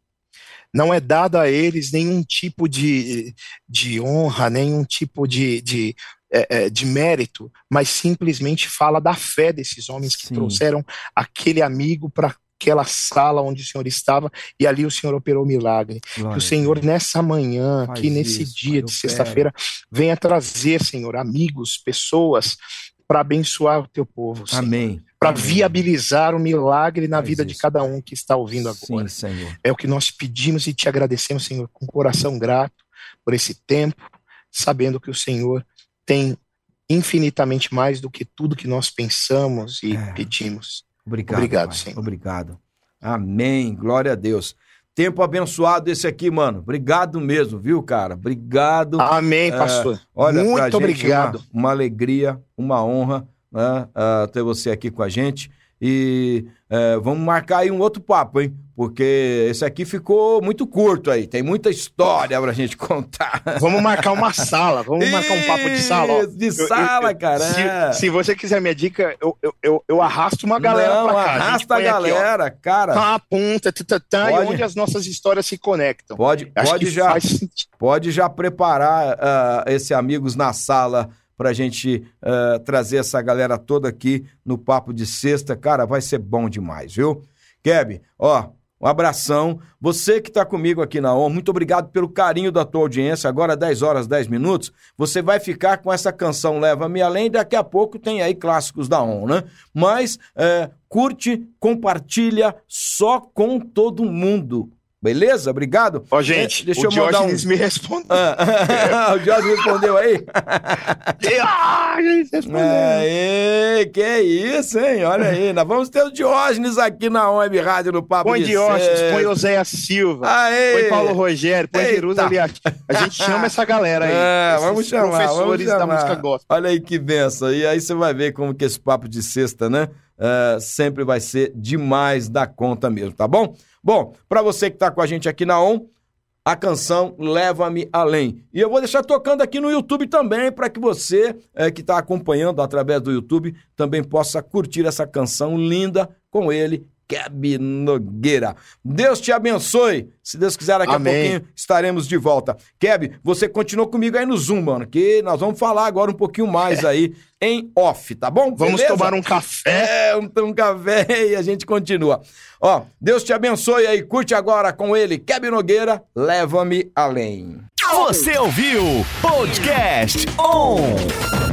Não é dado a eles nenhum tipo de, de honra, nenhum tipo de, de, é, é, de mérito, mas simplesmente fala da fé desses homens que Sim. trouxeram aquele amigo para aquela sala onde o Senhor estava e ali o Senhor operou o milagre. Glória Que o Senhor, nessa manhã, aqui nesse isso, dia de sexta-feira, venha trazer, Senhor, amigos, pessoas, para abençoar o teu povo, Senhor. Amém. Para viabilizar o milagre na Faz vida de isso. cada um que está ouvindo agora. Sim, Senhor. É o que nós pedimos e te agradecemos, Senhor, com coração grato por esse tempo, sabendo que o Senhor tem infinitamente mais do que tudo que nós pensamos e É. pedimos. Obrigado, Obrigado, Pai. Senhor. Obrigado. Amém. Glória a Deus. Tempo abençoado esse aqui, mano. Obrigado mesmo, viu, cara? Obrigado. Amém, É, pastor. Olha, pra Muito obrigado. Uma, uma alegria, uma honra né, ah, ter você aqui com a gente. E eh, vamos marcar aí um outro papo, hein? Porque esse aqui ficou muito curto aí. Tem muita história pra gente contar. Vamos marcar uma sala, vamos marcar um papo de sala. ó. De Eu- eu- sala, eu- cara. é. Se, se você quiser minha dica, eu, eu, eu, arrasto uma galera Não, pra cá. arrasta a põe aqui, ó, galera, cara. Tá a ponta, tatatá, e onde as nossas histórias se conectam. Pode, Acho pode já. faz. Pode já preparar ah, esse Amigos na Sala pra gente ah, trazer essa galera toda aqui no Papo de Sexta. Cara, vai ser bom demais, viu? Keb, ó, Um abração. Você que está comigo aqui na ON, muito obrigado pelo carinho da tua audiência. Agora, 10 horas, 10 minutos, você vai ficar com essa canção Leva-me Além. Daqui a pouco tem aí clássicos da ON, né? Mas é, curte, compartilha só com todo mundo. Beleza? Obrigado. Ó, gente, é, deixa o eu mandar um... me respondeu. Ah, o Diógenes respondeu aí? ah, respondeu. Aê, que isso, hein? Olha aí, nós vamos ter o Diógenes aqui na Web Rádio no Papo Põe de Diógenes, põe Oséia Silva, Aê. põe Paulo Rogério, põe Jerusalém. A gente chama essa galera aí. É, vamos chamar, professores vamos chamar. da música gospel. Olha aí que benção. E aí você vai ver como que esse papo de sexta, né? Uh, sempre vai ser demais da conta mesmo, tá bom? Bom, para você que está com a gente aqui na ON, a canção Leva-me Além. E eu vou deixar tocando aqui no YouTube também, para que você é, que está acompanhando através do YouTube também possa curtir essa canção linda com ele, Keb Nogueira. Deus te abençoe. Se Deus quiser, daqui Amém. a pouquinho estaremos de volta. Keb, você continua comigo aí no Zoom, mano, que nós vamos falar agora um pouquinho mais é. aí em off, tá bom? Vamos Beleza? tomar um café. É, um, um café e a gente continua. Ó, Deus te abençoe aí. Curte agora com ele, Keb Nogueira, Leva-me Além. Você ouviu Podcast On.